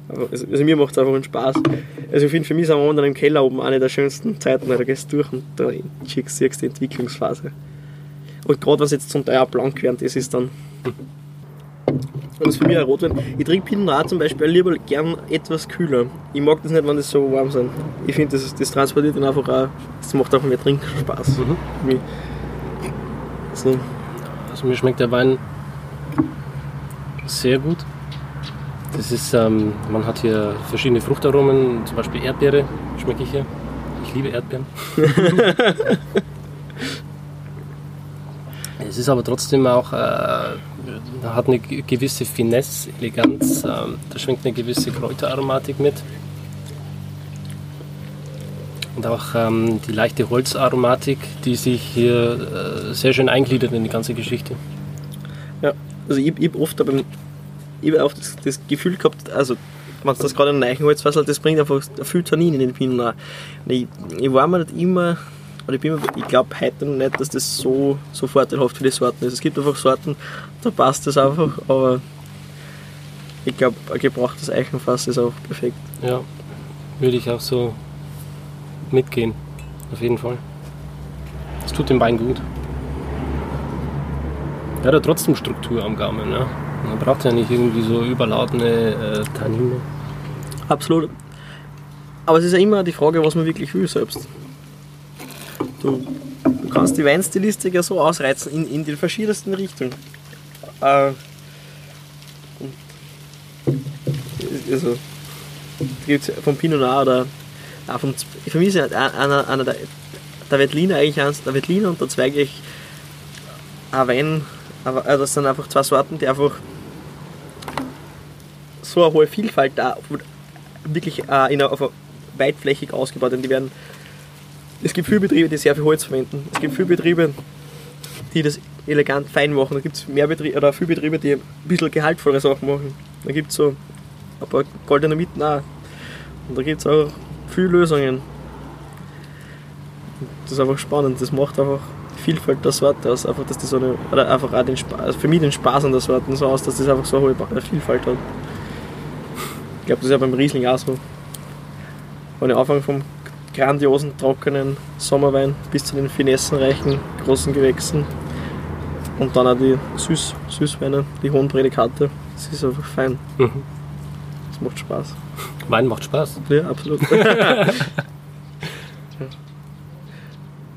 also, also mir macht es einfach einen Spaß. Also ich finde, für mich sind unten im Keller oben eine der schönsten Zeiten, weil da gehst du durch und da siehst du die Entwicklungsphase. Und gerade es jetzt zum Teil blank werden, das ist dann. Und das ist für mich ein Rotwein. Ich trinke Pinot Noir zum Beispiel lieber gern etwas kühler. Ich mag das nicht, wenn das so warm sind. Ich finde, das, das transportiert dann einfach auch, das macht einfach mehr Trinkspaß. Mhm. So. Also mir schmeckt der Wein sehr gut. Das ist, ähm, man hat hier verschiedene Fruchtaromen, zum Beispiel Erdbeere schmecke ich hier. Ich liebe Erdbeeren. [LAUGHS] es ist aber trotzdem auch, äh, hat eine ge- gewisse Finesse, Eleganz, ähm, da schwingt eine gewisse Kräuteraromatik mit. Und auch ähm, die leichte Holzaromatik, die sich hier äh, sehr schön eingliedert in die ganze Geschichte. Ja, also ich, ich oft, beim, ich hab oft das, das Gefühl gehabt, also wenn du das gerade in einem Eichenholz hast, das bringt einfach viel Tannin in den Pinot. Und Ich, ich war mir nicht immer, oder ich, ich glaube heute noch nicht, dass das so, so vorteilhaft für die Sorten ist. Es gibt einfach Sorten, da passt das einfach, aber ich glaube, ein gebrauchtes Eichenfass ist auch perfekt. Ja, würde ich auch so mitgehen. Auf jeden Fall. Es tut dem Wein gut. Er hat ja trotzdem Struktur am Gaumen. Ja? Man braucht ja nicht irgendwie so überladene äh, Tannine. Absolut. Aber es ist ja immer die Frage, was man wirklich will selbst. Du, du kannst die Weinstilistik ja so ausreizen in, in den verschiedensten Richtungen. Äh, also, da gibt's vom Pinot Noir oder auch vom, für mich ist ja einer, einer der, der Veltliner eigentlich eins, der Veltliner und der Zweig eigentlich ein Wein, aber also das sind einfach zwei Sorten, die einfach so eine hohe Vielfalt da, wirklich äh, in einer, weitflächig ausgebaut. Denn die werden, es gibt viele Betriebe, die sehr viel Holz verwenden. Es gibt viele Betriebe, die das elegant fein machen. Da gibt es Betriebe, oder viele Betriebe, die ein bisschen gehaltvollere Sachen machen. Da gibt es so ein paar goldene Mitten auch. Und da gibt es auch viele Lösungen. Das ist einfach spannend. Das macht einfach die Vielfalt der Sorte aus. Einfach, dass die so eine, oder einfach auch den Spaß, also für mich den Spaß an der Sorten so aus, dass das einfach so eine hohe Vielfalt hat. Ich glaube, das ist ja beim Riesling auch so. Wenn ich anfange vom grandiosen, trockenen Sommerwein bis zu den finessenreichen, großen Gewächsen und dann auch die Süß, Süßweine, die hohen Prädikate. Das ist einfach fein. Mhm. Das macht Spaß. Wein macht Spaß. Ja, absolut. [LAUGHS]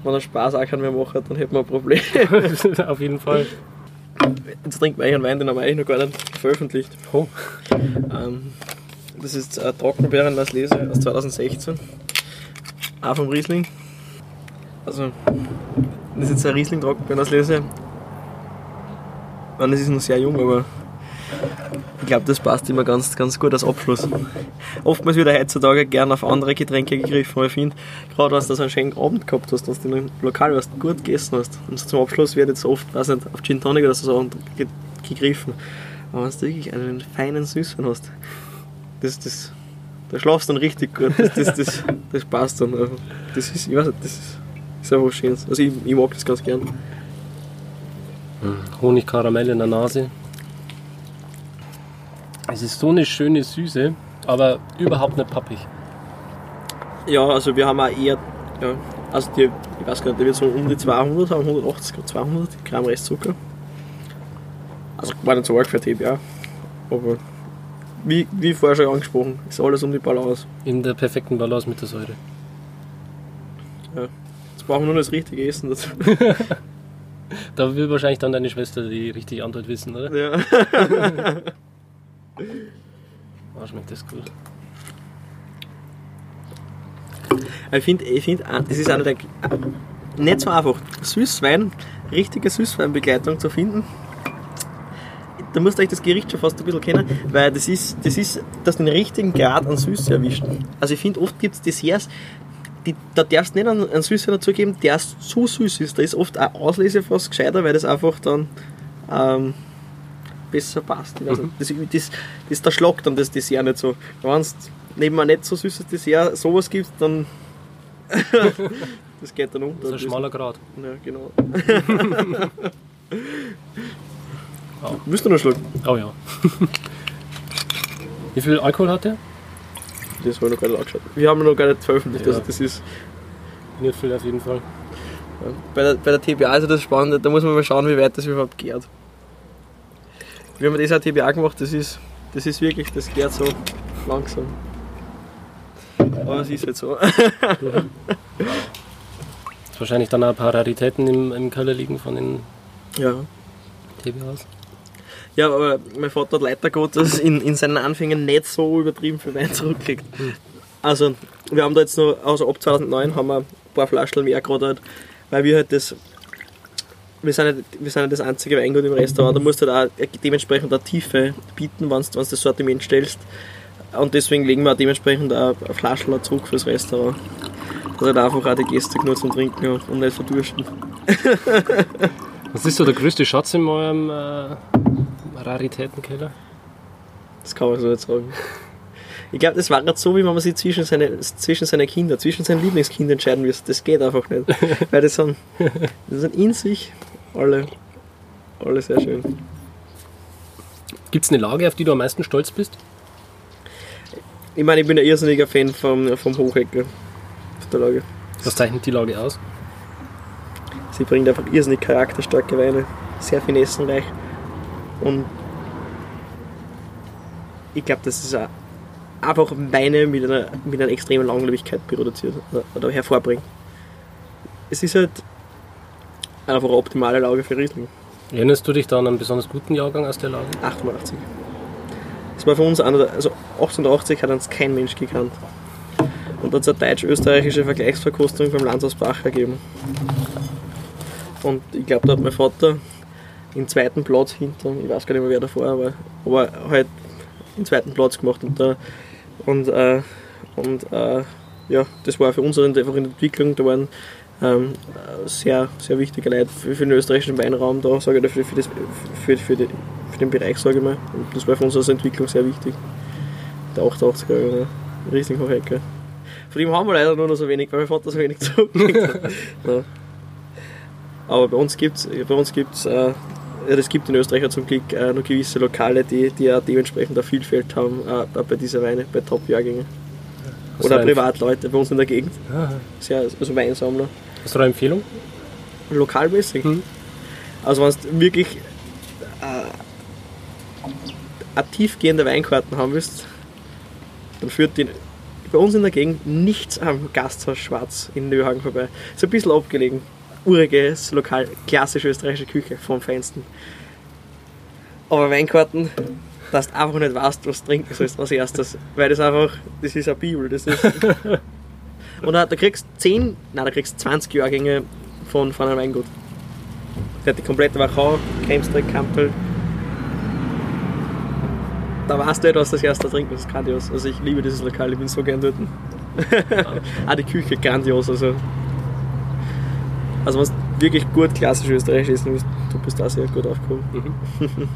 Wenn er Spaß auch keinen mehr macht, dann hätten wir ein Problem. [LAUGHS] Auf jeden Fall. Jetzt trinken wir eigentlich einen Wein, den haben wir eigentlich noch gar nicht veröffentlicht. Oh. Ähm, das ist äh, Trockenbeeren aus Lese aus 2016. Auch vom Riesling. Also, das ist jetzt ein Riesling Trockenbeeren aus Lese. Man, das ist noch sehr jung, aber ich glaube, das passt immer ganz, ganz gut als Abschluss. Oftmals wird heutzutage gerne auf andere Getränke gegriffen, aber ich finde, gerade wenn du so einen schönen Abend gehabt hast, dass du einem Lokal was gut gegessen hast, und so zum Abschluss wird jetzt oft, weiß nicht, auf Gin Tonic oder so ge- gegriffen. Aber wenn du wirklich einen feinen Süßwein hast, das, das, da schlafst du dann richtig gut. Das, das, das, das passt dann. Das ist, ich weiß nicht, das ist, ist einfach was Schönes. Also ich, ich mag das ganz gern. Honigkaramell in der Nase. Es ist so eine schöne Süße, aber überhaupt nicht pappig. Ja, also wir haben auch eher, ja, also die, ich weiß gar nicht, der wird so um die 200 haben, 180, 200 Gramm Restzucker. Also war nicht so arg für TBA, aber wie, wie vorher schon angesprochen, ist alles um die Balance. In der perfekten Balance mit der Säure. Ja. Jetzt brauchen wir nur das richtige Essen dazu. [LAUGHS] Da will wahrscheinlich dann deine Schwester die richtige Antwort wissen, oder? Ja. Oh, [LAUGHS] schmeckt das gut. Ich finde, ich find, auch, das ist der, nicht so einfach, Süßwein, richtige Süßweinbegleitung zu finden. Da musst du euch das Gericht schon fast ein bisschen kennen, weil das ist, das ist, dass den richtigen Grad an Süße erwischt. Also ich finde, oft gibt es Desserts, die, da darfst du nicht einen, einen Süße dazugeben, der zu süß ist. Da ist oft auch Auslese fast gescheiter, weil das einfach dann ähm, besser passt. Also das, das, das, da schlagt dann das Dessert nicht so. Wenn es neben einem nicht so süßes Dessert sowas gibt, dann [LAUGHS] das geht dann unter. Das ist ein schmaler Grad. Ja, genau. [LAUGHS] Willst du noch schlucken? Oh ja. [LAUGHS] Wie viel Alkohol hat der? Das habe ich noch gar nicht angeschaut. Wir haben noch gar nicht veröffentlicht. Ja. Also das ist Nicht viel auf jeden Fall. ja. bei, der, bei der TBA ist ja das Spannende, da muss man mal schauen, wie weit das überhaupt geht. Wir haben das auch TBA gemacht, das ist, das ist wirklich, das geht so langsam. Aber es ist halt so. Ist [LAUGHS] wahrscheinlich dann auch ein paar Raritäten im, im Keller liegen von den Ja. TBAs. Ja, aber mein Vater hat leider Gottes in, in seinen Anfängen nicht so übertrieben viel Wein zurückgelegt. Also, wir haben da jetzt noch, also ab 2009 haben wir ein paar Flaschen mehr gerade halt, weil wir halt das, wir sind, nicht, wir sind nicht das einzige Weingut im Restaurant, da musst du halt auch dementsprechend eine Tiefe bieten, wenn du das Sortiment stellst. Und deswegen legen wir auch dementsprechend auch Flasche zurück fürs Restaurant. Dass halt einfach auch die Gäste genug zum Trinken und nicht verdursten. [LAUGHS] Was ist so der größte Schatz in eurem äh, Raritätenkeller? Das kann man so nicht sagen. Ich glaube, das war gerade so, wie wenn man sich zwischen seine, zwischen seine Kinder, zwischen seinen Lieblingskindern entscheiden müsste. Das geht einfach nicht. [LAUGHS] Weil das sind, das sind in sich alle, alle sehr schön. Gibt es eine Lage, auf die du am meisten stolz bist? Ich meine, ich bin ein irrsinniger Fan vom, vom Hochecker auf der Lage. Was zeichnet die Lage aus? Sie bringt einfach irrsinnig charakterstarke Weine, sehr finessenreich. Und ich glaube, das ist auch einfach Weine mit einer, mit einer extremen Langlebigkeit produziert oder, oder hervorbringt. Es ist halt einfach eine optimale Lage für Riesling. Erinnerst du dich da an einen besonders guten Jahrgang aus der Lage? 88. Das war für uns einer der, also 88 hat uns kein Mensch gekannt. Und da hat es eine deutsch-österreichische Vergleichsverkostung beim Landhaus Bach gegeben. Und ich glaube, da hat mein Vater den zweiten Platz hinter, ich weiß gar nicht mehr wer davor war, aber halt den zweiten Platz gemacht und und, äh, und äh, ja, das war für uns einfach in der Entwicklung, da waren ähm, sehr, sehr wichtige Leute für, für den österreichischen Weinraum da, sage ich, für, für, das, für, für, die, für den Bereich, sage ich mal. Und das war für uns als Entwicklung sehr wichtig. Der 88er, ja, Riesling Hochhecker. Von ihm haben wir leider nur noch so wenig, weil mein Vater so wenig. [LAUGHS] Ja. Aber bei uns gibt es, äh, ja, das gibt in Österreich ja zum Glück äh, noch gewisse Lokale, die, die auch dementsprechend eine Vielfalt haben, äh, bei dieser Weine, bei Top-Jahrgängen. Oder Privatleute bei uns in der Gegend. Sehr, also Weinsammler. Hast du da eine Empfehlung? Lokalmäßig. Mhm. Also wenn du wirklich äh, eine tiefgehende Weinkarten haben willst, dann führt die bei uns in der Gegend nichts am Gasthaus Schwarz in Nöhagen vorbei. Ist ein bisschen abgelegen. Uriges Lokal, klassische österreichische Küche vom Feinsten. Aber Weinkarten, dass du einfach nicht weißt, was du trinken sollst als erstes. Weil das einfach, das ist eine Bibel. Das ist [LAUGHS] Und da, da kriegst du 10, nein, da kriegst du 20 Jahrgänge von, von einem Weingut. Der hat die komplette Wachau, Kemstrick, Kampel. Da weißt du nicht, was das erste trinken, das ist grandios. Also ich liebe dieses Lokal, ich bin so gern dort. [LAUGHS] Auch die Küche grandios, also. Also was wirklich gut klassisch österreichisch essen willst, du bist da sehr gut aufgehoben. [LAUGHS]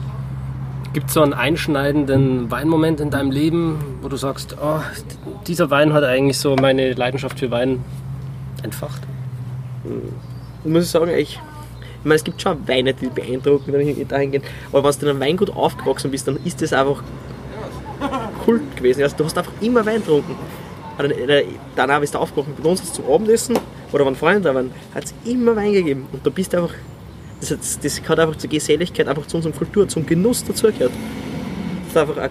Gibt es so einen einschneidenden Weinmoment in deinem Leben, wo du sagst, oh, dieser Wein hat eigentlich so meine Leidenschaft für Wein entfacht? muss ich sagen, ich, ich meine, es gibt schon Weine, die beeindrucken, wenn ich dahingehen. Aber wenn du in einem Weingut aufgewachsen bist, dann ist das einfach Kult gewesen. Also, du hast einfach immer Wein getrunken. Äh, Danach bist du aufgewacht. Bei uns zum Abendessen oder wenn Freunde da waren, hat es immer Wein gegeben. Und du bist einfach. Das, hat, das hat einfach zur Geselligkeit, einfach zu unserer Kultur, zum Genuss dazugehört. Das ist einfach ein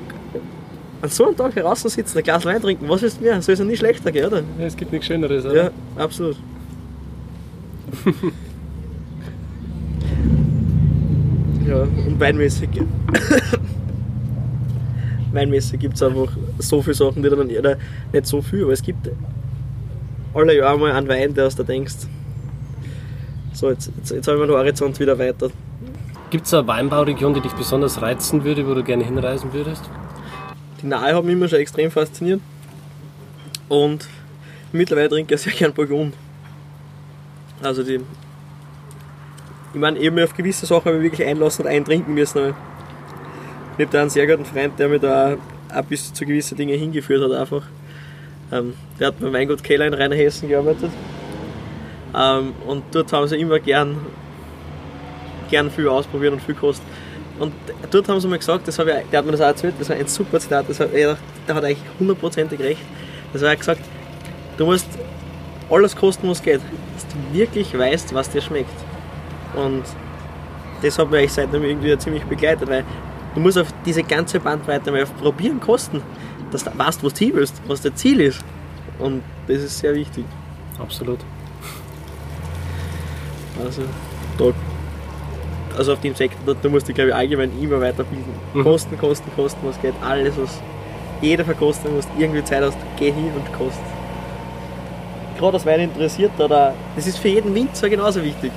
an so einem Tag draußen sitzen, ein Glas Wein trinken, was willst du mehr? Soll es ja nie schlechter gehen, oder? Ja, es gibt nichts Schöneres, oder? Ja, absolut. [LAUGHS] ja, und weinmäßig. [COUGHS] weinmäßig gibt es einfach so viele Sachen, die dann jeder, nicht so viel, aber es gibt alle Jahre mal einen Wein, der aus der denkst. So, jetzt, jetzt, jetzt habe ich meinen Horizont wieder weiter. Gibt es eine Weinbauregion, die dich besonders reizen würde, wo du gerne hinreisen würdest? Die Nahe hat mich immer schon extrem fasziniert. Und mittlerweile trinke ich sehr gern Burgund. Also die. Ich meine, ich habe mich auf gewisse Sachen wirklich einlassen und eintrinken müssen. Ich habe da einen sehr guten Freund, der mich da auch bis zu gewissen Dingen hingeführt hat einfach. Ähm, der hat beim Weingut Keller in Rheinhessen gearbeitet. Ähm, und dort haben sie immer gern, gern viel ausprobiert und viel gekostet. Und dort haben sie mir gesagt, das ich, der hat mir das auch erzählt, das war ein super Zitat, das hat, der hat eigentlich hundertprozentig recht. Das war gesagt, du musst alles kosten, was geht, dass du wirklich weißt, was dir schmeckt. Und das hat mich seitdem irgendwie ziemlich begleitet, weil du musst auf diese ganze Bandbreite mal probieren, kosten, dass du weißt, was du hin willst, was dein Ziel ist. Und das ist sehr wichtig. Absolut. Also, da, also auf dem Sektor, da musst du, glaube ich, allgemein immer weiterbilden. Mhm. Kosten, Kosten, Kosten, was geht, alles, was jeder verkosten muss, irgendwie Zeit hast, geh hin und kost. Gerade das Wein interessiert, oder das ist für jeden Winzer genauso wichtig.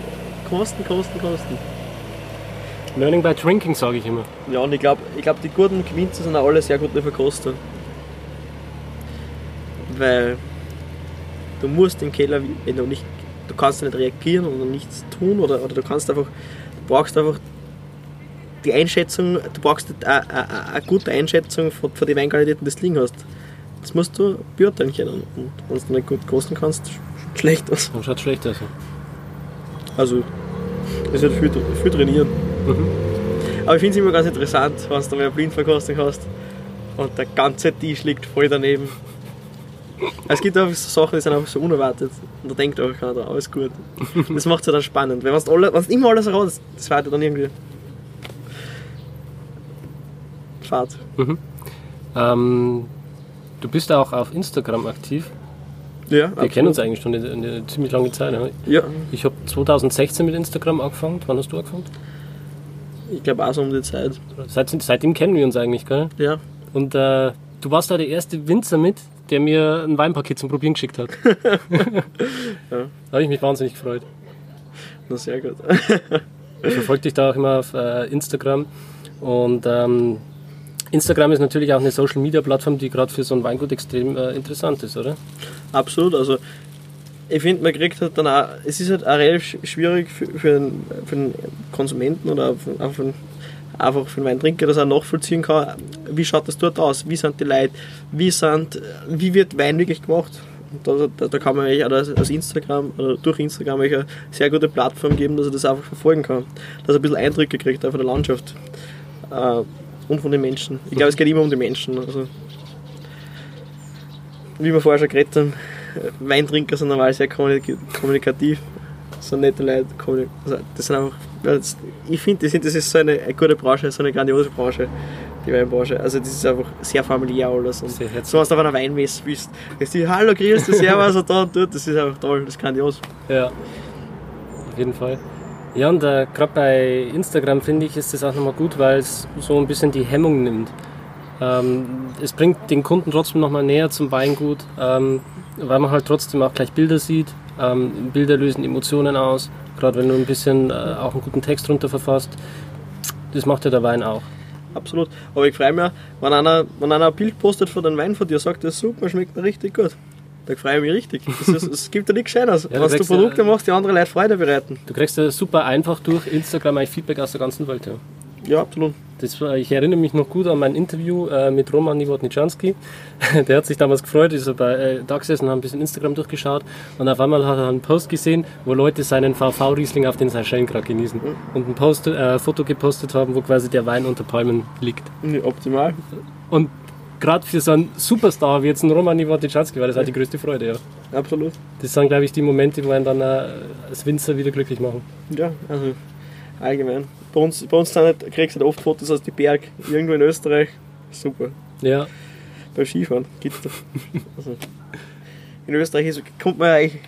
Kosten, Kosten, Kosten. Learning by drinking, sage ich immer. Ja, und ich glaube, ich glaub, die guten Winzer sind auch alle sehr gute Verkoster. Weil du musst im Keller, wenn du nicht, du kannst nicht reagieren oder nichts tun oder, oder du kannst einfach, du brauchst einfach die Einschätzung, du brauchst eine, gute Einschätzung von, von den Weinqualitäten, die du liegen hast. Das musst du beurteilen können. Und wenn du nicht gut kosten kannst, schlecht aus. Dann schaut schlecht aus. Also, ist halt viel, viel trainieren. Mhm. Aber ich finde es immer ganz interessant, wenn du mal eine Blindverkostung hast und der ganze Tisch liegt voll daneben. Es gibt einfach so Sachen, die sind einfach so unerwartet. Und da denkt auch keiner, alles gut. Das macht es halt dann spannend. Wenn du immer alles raus, das war dann irgendwie. Fahrt. Mhm. Ähm, du bist auch auf Instagram aktiv. Ja, Wir absolut. kennen uns eigentlich schon eine, eine ziemlich lange Zeit. Ne? Ja, Ich habe 2016 mit Instagram angefangen. Wann hast du angefangen? ich glaube auch so um die Zeit. Seit, seitdem kennen wir uns eigentlich, gell? Ja, Und äh, du warst da der erste Winzer mit, der mir ein Weinpaket zum Probieren geschickt hat. [LAUGHS] Da habe ich mich wahnsinnig gefreut. na sehr gut. [LAUGHS] Ich verfolge dich da auch immer auf äh, Instagram. Und ähm, Instagram ist natürlich auch eine Social Media Plattform, die gerade für so ein Weingut extrem äh, interessant ist, oder? Absolut, also ich finde, man kriegt halt dann auch, es ist halt auch relativ sch- schwierig für, für, den, für den Konsumenten oder für, auch für den, einfach für den Weintrinker, dass er nachvollziehen kann, wie schaut das dort aus, wie sind die Leute, wie, sind, wie wird Wein wirklich gemacht. Da, da, da kann man auch als, als Instagram oder durch Instagram eigentlich eine sehr gute Plattform geben, dass er das einfach verfolgen kann. Dass er ein bisschen Eindrücke kriegt auch von der Landschaft äh, und von den Menschen. Ich glaube, es geht immer um die Menschen. Also, wie wir vorher schon geredet haben, Weintrinker sind normal sehr kommunik- kommunikativ, so nette Leute. Also das sind einfach, das- ich finde, das, das ist so eine, gute Branche, so eine grandiose Branche, die Weinbranche. Also das ist einfach sehr familiär alles. Und Sehr so was du auf einer Weinmesse bist, dass die Hallo, grüß dich, servus und da und dort, das ist einfach toll, das ist grandios. Ja, auf jeden Fall. Ja, und äh, gerade bei Instagram finde ich, ist das auch nochmal gut, weil es so ein bisschen die Hemmung nimmt. Ähm, es bringt den Kunden trotzdem nochmal näher zum Weingut, ähm, weil man halt trotzdem auch gleich Bilder sieht. Ähm, Bilder lösen Emotionen aus, gerade wenn du ein bisschen äh, auch einen guten Text runter verfasst. Das macht ja der Wein auch. Absolut. Aber ich freue mich, wenn einer, wenn einer ein Bild postet von dem Wein von dir, sagt, das ist super, schmeckt mir richtig gut. Da freue ich mich richtig. Es, ist, [LAUGHS] es gibt ja nichts Schöneres, du wenn du Produkte ja- machst, die andere Leute Freude bereiten. Du kriegst ja super einfach durch Instagram eigentlich Feedback aus der ganzen Welt. Ja. Ja, absolut. Das, ich erinnere mich noch gut an mein Interview äh, mit Roman Nowotniczanski. [LAUGHS] Der hat sich damals gefreut, ist er bei, äh, da gesessen, haben ein bisschen Instagram durchgeschaut und auf einmal hat er einen Post gesehen, wo Leute seinen VV-Riesling auf den Seychellen gerade genießen und ein Post, äh, Foto gepostet haben, wo quasi der Wein unter Palmen liegt. Ja, optimal. Und gerade für so einen Superstar wie jetzt ein Roman Nowotniczanski war das halt die größte Freude. Ja. Absolut. Das sind, glaube ich, die Momente, wo einen dann äh, als Winzer wieder glücklich machen. Ja, also allgemein. Bei uns, bei uns sind halt, kriegst du halt oft Fotos aus die Berg, irgendwo in Österreich. Super. Ja, beim Skifahren gibt's da. Also, in Österreich ist, kommt man eigentlich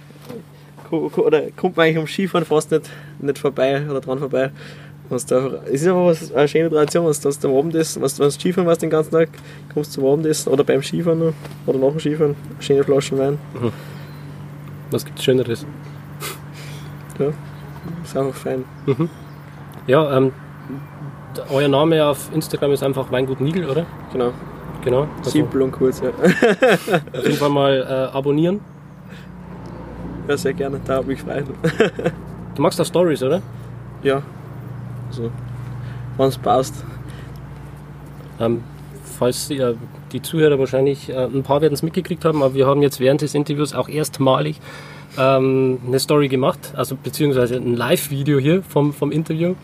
oder kommt man eigentlich am Skifahren fast nicht, nicht vorbei oder dran vorbei. Was da, es ist einfach was, eine schöne Tradition, was du am Abend ist, was du Skifahren warst den ganzen Tag, kommst zum Abendessen oder beim Skifahren noch, oder nach dem Skifahren, schöne Flaschen Wein. Mhm. Was gibt es Schöneres? Ja, ist einfach fein. Mhm. Ja, ähm, euer Name auf Instagram ist einfach Weingut Nigel, oder? Genau. Genau. Also Simpel und kurz, ja. [LAUGHS] auf jeden Fall mal äh, abonnieren. Ja, sehr gerne, da habe ich freuen. du magst auch Stories, oder? Ja. Also, wenn es passt. Ähm, falls äh, die Zuhörer wahrscheinlich, äh, ein paar werden es mitgekriegt haben, aber wir haben jetzt während des Interviews auch erstmalig ähm, eine Story gemacht, also beziehungsweise ein Live-Video hier vom, vom Interview.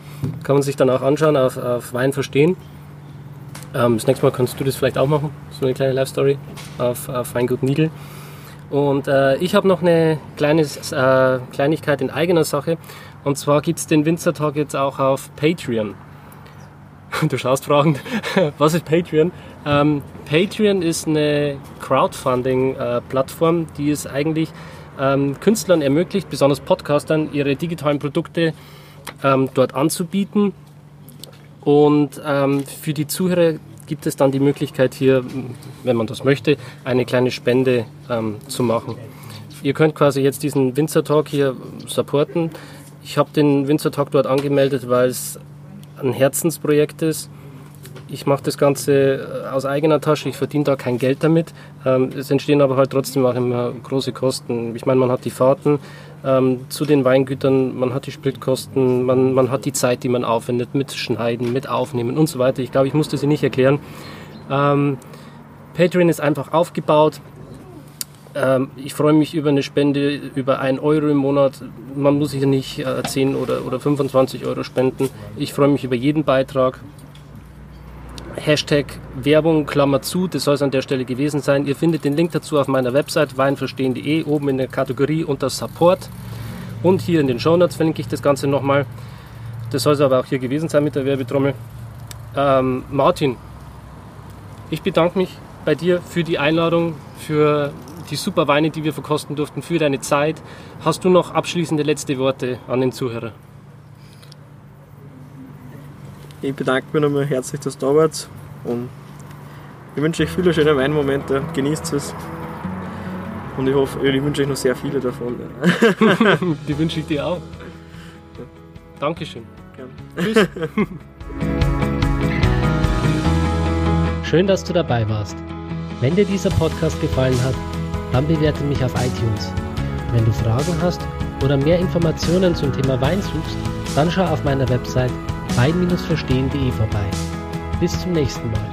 Kann man sich dann auch anschauen auf, auf Wein verstehen. Ähm, das nächste Mal kannst du das vielleicht auch machen, so eine kleine Live-Story auf, auf Weingut Nigel. Und äh, ich habe noch eine kleine, äh, Kleinigkeit in eigener Sache. Und zwar gibt es den Winzertag jetzt auch auf Patreon. [LAUGHS] Du schaust fragend, [LAUGHS] was ist Patreon? Ähm, Patreon ist eine Crowdfunding-Plattform, äh, die es eigentlich ähm, Künstlern ermöglicht, besonders Podcastern, ihre digitalen Produkte ähm, dort anzubieten. Und ähm, für die Zuhörer gibt es dann die Möglichkeit hier, wenn man das möchte, eine kleine Spende ähm, zu machen. Ihr könnt quasi jetzt diesen Winzer Talk hier supporten. Ich habe den Winzer Talk dort angemeldet, weil es ein Herzensprojekt ist ich mache das Ganze äh, aus eigener Tasche, ich verdiene da kein Geld damit. Ähm, es entstehen aber halt trotzdem auch immer große Kosten. Ich meine, man hat die Fahrten ähm, zu den Weingütern, man hat die Spritkosten, man, man hat die Zeit, die man aufwendet mit Schneiden, mit Aufnehmen und so weiter. Ich glaube, ich musste sie nicht erklären. Ähm, Patreon ist einfach aufgebaut. Ähm, ich freue mich über eine Spende über 1 Euro im Monat. Man muss hier nicht äh, 10 oder, oder 25 Euro spenden. Ich freue mich über jeden Beitrag. Hashtag Werbung, Klammer zu, das soll es an der Stelle gewesen sein. Ihr findet den Link dazu auf meiner Website weinverstehen.de, oben in der Kategorie unter Support. Und hier in den Show Notes verlinke ich das Ganze nochmal. Das soll es aber auch hier gewesen sein mit der Werbetrommel. Ähm, Martin, ich bedanke mich bei dir für die Einladung, für die super Weine, die wir verkosten durften, für deine Zeit. Hast du noch abschließende letzte Worte an den Zuhörer? Ich bedanke mich nochmal herzlich, dass du da wart und ich wünsche euch viele schöne Weinmomente, genießt es. Und ich hoffe, ich wünsche euch noch sehr viele davon. [LAUGHS] die wünsche ich dir auch. Dankeschön. Gerne. Tschüss. [LAUGHS] Schön, dass du dabei warst. Wenn dir dieser Podcast gefallen hat, dann bewerte mich auf iTunes. Wenn du Fragen hast oder mehr Informationen zum Thema Wein suchst, dann schau auf meiner Website wein-verstehen.de vorbei. Bis zum nächsten Mal.